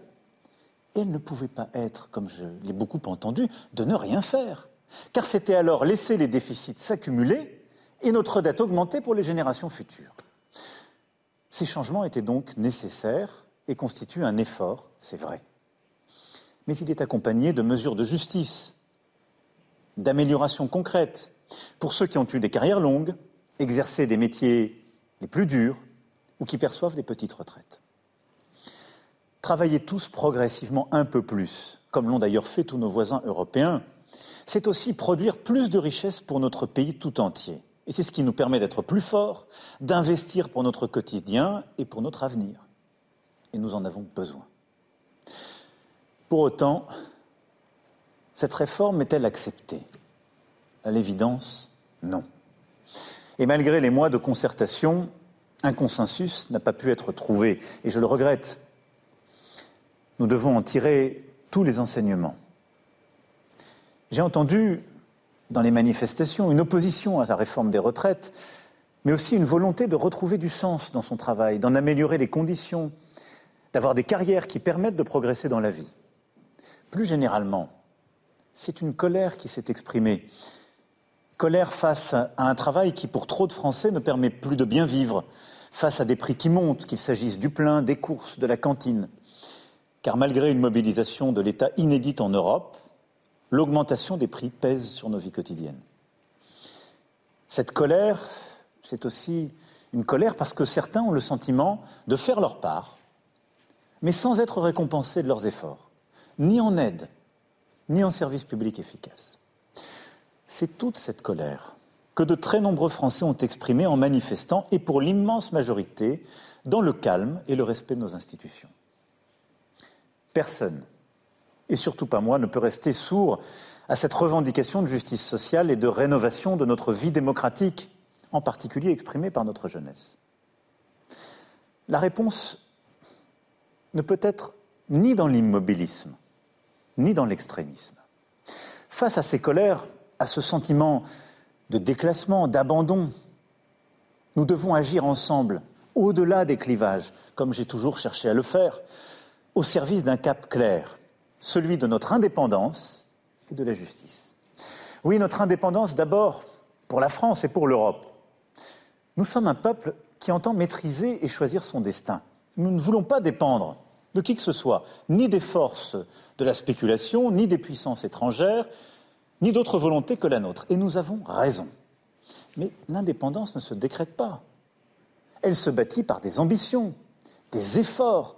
elle ne pouvait pas être, comme je l'ai beaucoup entendu, de ne rien faire. Car c'était alors laisser les déficits s'accumuler et notre dette augmenter pour les générations futures. Ces changements étaient donc nécessaires et constituent un effort, c'est vrai mais il est accompagné de mesures de justice, d'améliorations concrètes pour ceux qui ont eu des carrières longues, exercé des métiers les plus durs ou qui perçoivent des petites retraites. Travailler tous progressivement un peu plus, comme l'ont d'ailleurs fait tous nos voisins européens, c'est aussi produire plus de richesses pour notre pays tout entier. Et c'est ce qui nous permet d'être plus forts, d'investir pour notre quotidien et pour notre avenir. Et nous en avons besoin. Pour autant, cette réforme est-elle acceptée? À l'évidence, non. Et malgré les mois de concertation, un consensus n'a pas pu être trouvé, et je le regrette. Nous devons en tirer tous les enseignements. J'ai entendu dans les manifestations une opposition à la réforme des retraites, mais aussi une volonté de retrouver du sens dans son travail, d'en améliorer les conditions, d'avoir des carrières qui permettent de progresser dans la vie. Plus généralement, c'est une colère qui s'est exprimée. Colère face à un travail qui, pour trop de Français, ne permet plus de bien vivre, face à des prix qui montent, qu'il s'agisse du plein, des courses, de la cantine. Car malgré une mobilisation de l'État inédite en Europe, l'augmentation des prix pèse sur nos vies quotidiennes. Cette colère, c'est aussi une colère parce que certains ont le sentiment de faire leur part, mais sans être récompensés de leurs efforts ni en aide, ni en service public efficace. C'est toute cette colère que de très nombreux Français ont exprimée en manifestant, et pour l'immense majorité, dans le calme et le respect de nos institutions. Personne, et surtout pas moi, ne peut rester sourd à cette revendication de justice sociale et de rénovation de notre vie démocratique, en particulier exprimée par notre jeunesse. La réponse ne peut être ni dans l'immobilisme, ni dans l'extrémisme. Face à ces colères, à ce sentiment de déclassement, d'abandon, nous devons agir ensemble, au-delà des clivages, comme j'ai toujours cherché à le faire, au service d'un cap clair, celui de notre indépendance et de la justice. Oui, notre indépendance d'abord pour la France et pour l'Europe. Nous sommes un peuple qui entend maîtriser et choisir son destin. Nous ne voulons pas dépendre de qui que ce soit, ni des forces de la spéculation, ni des puissances étrangères, ni d'autre volonté que la nôtre. Et nous avons raison. Mais l'indépendance ne se décrète pas. Elle se bâtit par des ambitions, des efforts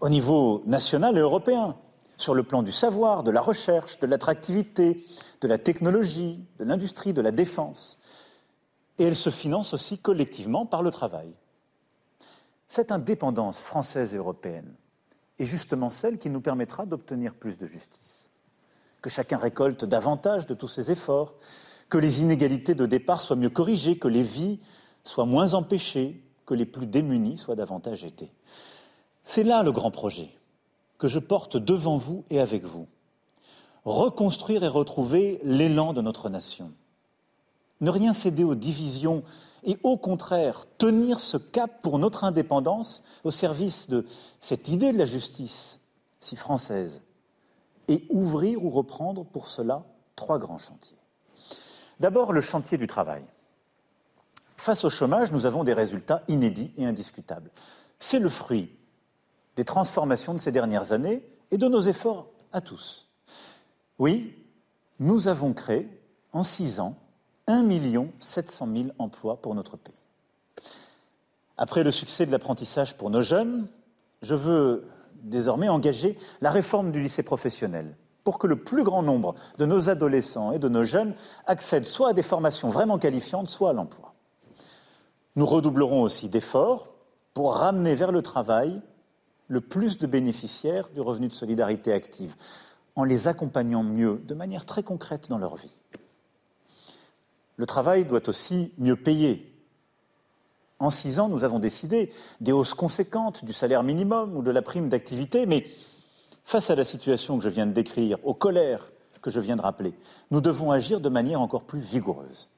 au niveau national et européen, sur le plan du savoir, de la recherche, de l'attractivité, de la technologie, de l'industrie, de la défense. Et elle se finance aussi collectivement par le travail. Cette indépendance française et européenne est justement celle qui nous permettra d'obtenir plus de justice. Que chacun récolte davantage de tous ses efforts, que les inégalités de départ soient mieux corrigées, que les vies soient moins empêchées, que les plus démunis soient davantage aidés. C'est là le grand projet que je porte devant vous et avec vous. Reconstruire et retrouver l'élan de notre nation. Ne rien céder aux divisions et au contraire tenir ce cap pour notre indépendance au service de cette idée de la justice si française et ouvrir ou reprendre pour cela trois grands chantiers. D'abord, le chantier du travail. Face au chômage, nous avons des résultats inédits et indiscutables. C'est le fruit des transformations de ces dernières années et de nos efforts à tous. Oui, nous avons créé en six ans 1 700 000 emplois pour notre pays. Après le succès de l'apprentissage pour nos jeunes, je veux désormais engager la réforme du lycée professionnel pour que le plus grand nombre de nos adolescents et de nos jeunes accèdent soit à des formations vraiment qualifiantes, soit à l'emploi. Nous redoublerons aussi d'efforts pour ramener vers le travail le plus de bénéficiaires du revenu de solidarité active, en les accompagnant mieux, de manière très concrète dans leur vie. Le travail doit aussi mieux payer. En six ans, nous avons décidé des hausses conséquentes du salaire minimum ou de la prime d'activité, mais face à la situation que je viens de décrire, aux colères que je viens de rappeler, nous devons agir de manière encore plus vigoureuse.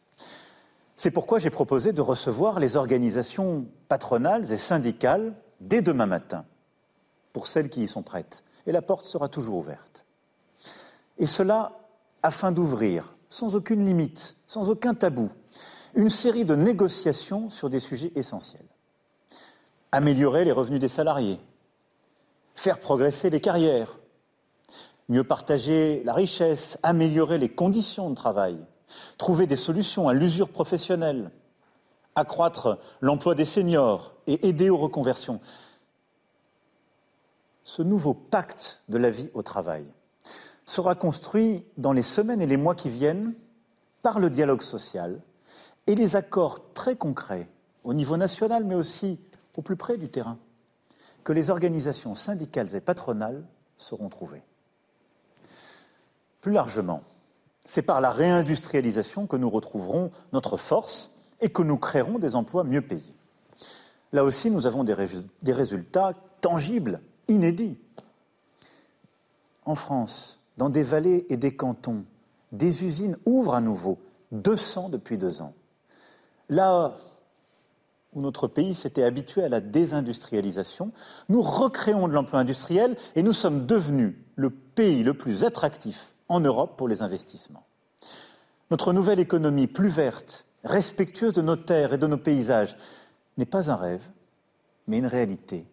C'est pourquoi j'ai proposé de recevoir les organisations patronales et syndicales dès demain matin, pour celles qui y sont prêtes. Et la porte sera toujours ouverte. Et cela afin d'ouvrir, sans aucune limite, sans aucun tabou, une série de négociations sur des sujets essentiels. Améliorer les revenus des salariés, faire progresser les carrières, mieux partager la richesse, améliorer les conditions de travail, trouver des solutions à l'usure professionnelle, accroître l'emploi des seniors et aider aux reconversions. Ce nouveau pacte de la vie au travail sera construit dans les semaines et les mois qui viennent par le dialogue social et les accords très concrets au niveau national mais aussi au plus près du terrain que les organisations syndicales et patronales seront trouvées. Plus largement, c'est par la réindustrialisation que nous retrouverons notre force et que nous créerons des emplois mieux payés. Là aussi, nous avons des, résultats tangibles, inédits. En France, dans des vallées et des cantons, des usines ouvrent à nouveau, 200 depuis deux ans. Là où notre pays s'était habitué à la désindustrialisation, nous recréons de l'emploi industriel et nous sommes devenus le pays le plus attractif en Europe pour les investissements. Notre nouvelle économie plus verte, respectueuse de nos terres et de nos paysages, n'est pas un rêve, mais une réalité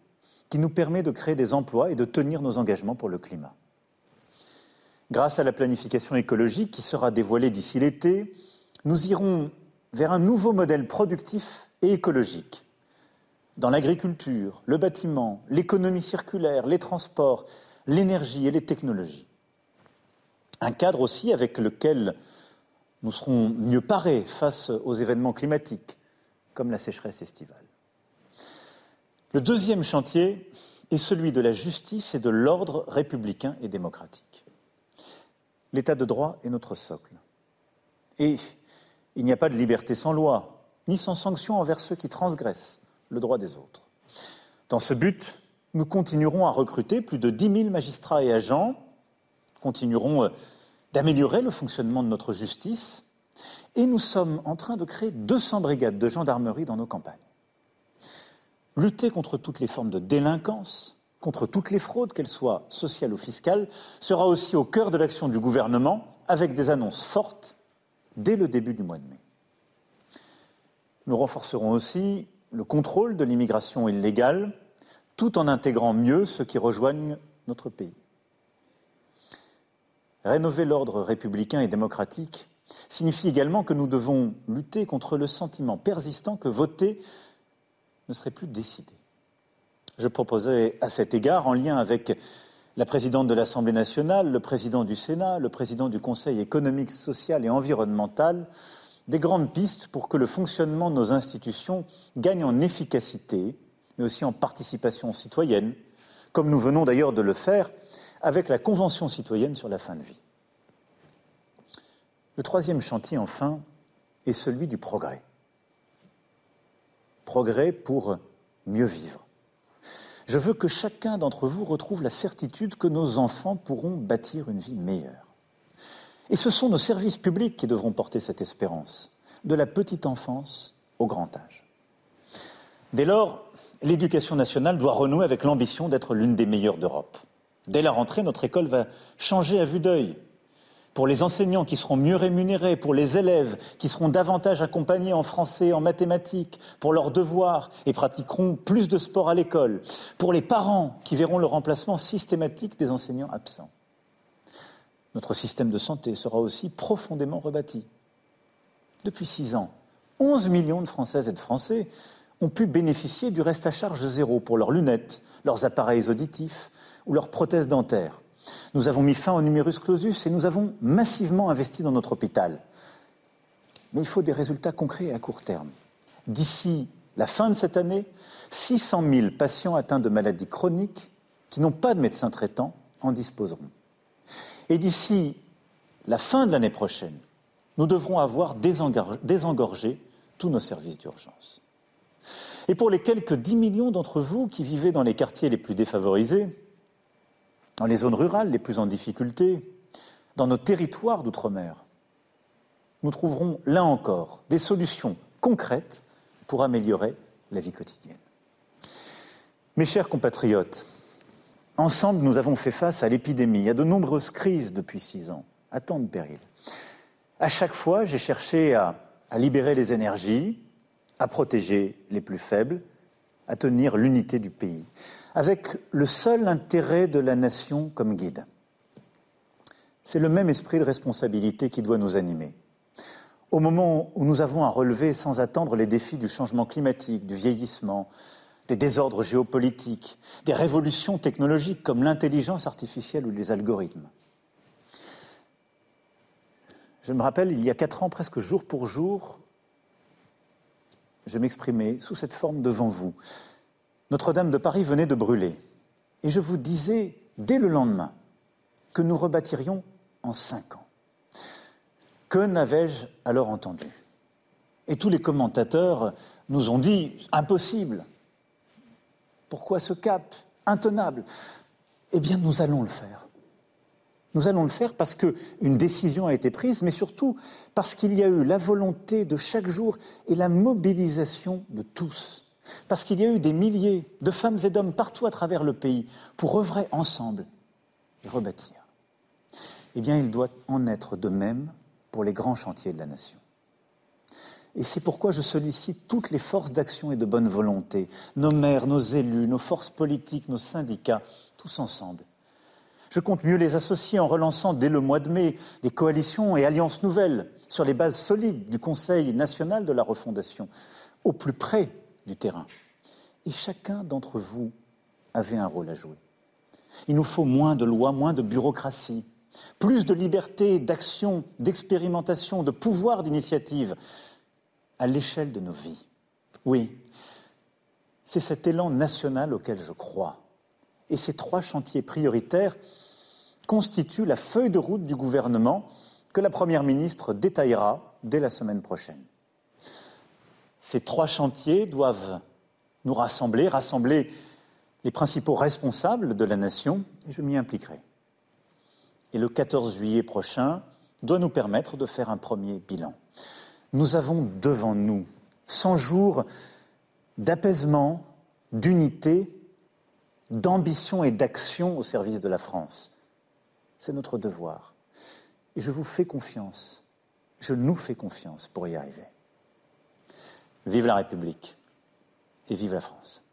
qui nous permet de créer des emplois et de tenir nos engagements pour le climat. Grâce à la planification écologique qui sera dévoilée d'ici l'été, nous irons vers un nouveau modèle productif et écologique. Dans l'agriculture, le bâtiment, l'économie circulaire, les transports, l'énergie et les technologies. Un cadre aussi avec lequel nous serons mieux parés face aux événements climatiques, comme la sécheresse estivale. Le deuxième chantier est celui de la justice et de l'ordre républicain et démocratique. L'état de droit est notre socle. Et il n'y a pas de liberté sans loi, ni sans sanction envers ceux qui transgressent le droit des autres. Dans ce but, nous continuerons à recruter plus de 10 000 magistrats et agents, continuerons euh, d'améliorer le fonctionnement de notre justice, et nous sommes en train de créer 200 brigades de gendarmerie dans nos campagnes. Lutter contre toutes les formes de délinquance, contre toutes les fraudes, qu'elles soient sociales ou fiscales, sera aussi au cœur de l'action du gouvernement, avec des annonces fortes dès le début du mois de mai. Nous renforcerons aussi le contrôle de l'immigration illégale, tout en intégrant mieux ceux qui rejoignent notre pays. Rénover l'ordre républicain et démocratique signifie également que nous devons lutter contre le sentiment persistant que voter ne serait plus décidé. Je proposais à cet égard, en lien avec la présidente de l'Assemblée nationale, le président du Sénat, le président du Conseil économique, social et environnemental, des grandes pistes pour que le fonctionnement de nos institutions gagne en efficacité, mais aussi en participation citoyenne, comme nous venons d'ailleurs de le faire avec la Convention citoyenne sur la fin de vie. Le troisième chantier, enfin, est celui du progrès. Progrès pour mieux vivre. Je veux que chacun d'entre vous retrouve la certitude que nos enfants pourront bâtir une vie meilleure. Et ce sont nos services publics qui devront porter cette espérance, de la petite enfance au grand âge. Dès lors, l'éducation nationale doit renouer avec l'ambition d'être l'une des meilleures d'Europe. Dès la rentrée, notre école va changer à vue d'œil. Pour les enseignants qui seront mieux rémunérés, pour les élèves qui seront davantage accompagnés en français, en mathématiques, pour leurs devoirs et pratiqueront plus de sport à l'école, pour les parents qui verront le remplacement systématique des enseignants absents. Notre système de santé sera aussi profondément rebâti. Depuis six ans, 11 millions de Françaises et de Français ont pu bénéficier du reste à charge zéro pour leurs lunettes, leurs appareils auditifs ou leurs prothèses dentaires. Nous avons mis fin au numerus clausus et nous avons massivement investi dans notre hôpital. Mais il faut des résultats concrets à court terme. D'ici la fin de cette année, 600 000 patients atteints de maladies chroniques qui n'ont pas de médecin traitant en disposeront. Et d'ici la fin de l'année prochaine, nous devrons avoir désengorgé tous nos services d'urgence. Et pour les quelques 10 millions d'entre vous qui vivez dans les quartiers les plus défavorisés, dans les zones rurales les plus en difficulté, dans nos territoires d'outre-mer, nous trouverons là encore des solutions concrètes pour améliorer la vie quotidienne. Mes chers compatriotes, Ensemble, nous avons fait face à l'épidémie, à de nombreuses crises depuis six ans, à tant de périls. À chaque fois, j'ai cherché à, à libérer les énergies, à protéger les plus faibles, à tenir l'unité du pays, avec le seul intérêt de la nation comme guide. C'est le même esprit de responsabilité qui doit nous animer. Au moment où nous avons à relever sans attendre les défis du changement climatique, du vieillissement, des désordres géopolitiques, des révolutions technologiques comme l'intelligence artificielle ou les algorithmes. Je me rappelle, il y a quatre ans, presque jour pour jour, je m'exprimais sous cette forme devant vous. Notre-Dame de Paris venait de brûler. Et je vous disais, dès le lendemain, que nous rebâtirions en cinq ans. Que n'avais-je alors entendu? Et tous les commentateurs nous ont dit, impossible, pourquoi ce cap intenable? Eh bien, nous allons le faire. Nous allons le faire parce qu'une décision a été prise, mais surtout parce qu'il y a eu la volonté de chaque jour et la mobilisation de tous. Parce qu'il y a eu des milliers de femmes et d'hommes partout à travers le pays pour œuvrer ensemble et rebâtir. Eh bien, il doit en être de même pour les grands chantiers de la nation. Et c'est pourquoi je sollicite toutes les forces d'action et de bonne volonté, nos maires, nos élus, nos forces politiques, nos syndicats, tous ensemble. Je compte mieux les associer en relançant dès le mois de mai des coalitions et alliances nouvelles sur les bases solides du Conseil national de la refondation, au plus près du terrain. Et chacun d'entre vous avait un rôle à jouer. Il nous faut moins de lois, moins de bureaucratie, plus de liberté d'action, d'expérimentation, de pouvoir d'initiative à l'échelle de nos vies. Oui, c'est cet élan national auquel je crois. Et ces trois chantiers prioritaires constituent la feuille de route du gouvernement que la Première ministre détaillera dès la semaine prochaine. Ces trois chantiers doivent nous rassembler, rassembler les principaux responsables de la nation, et je m'y impliquerai. Et le 14 juillet prochain doit nous permettre de faire un premier bilan nous avons devant nous 100 jours d'apaisement, d'unité, d'ambition et d'action au service de la France. C'est notre devoir. Et je vous fais confiance, je nous fais confiance pour y arriver. Vive la République et vive la France.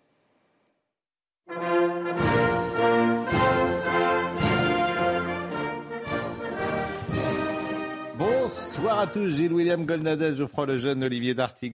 Bonsoir à tous, Gilles William Golnadel, Geoffroy Lejeune, Olivier Dartigue.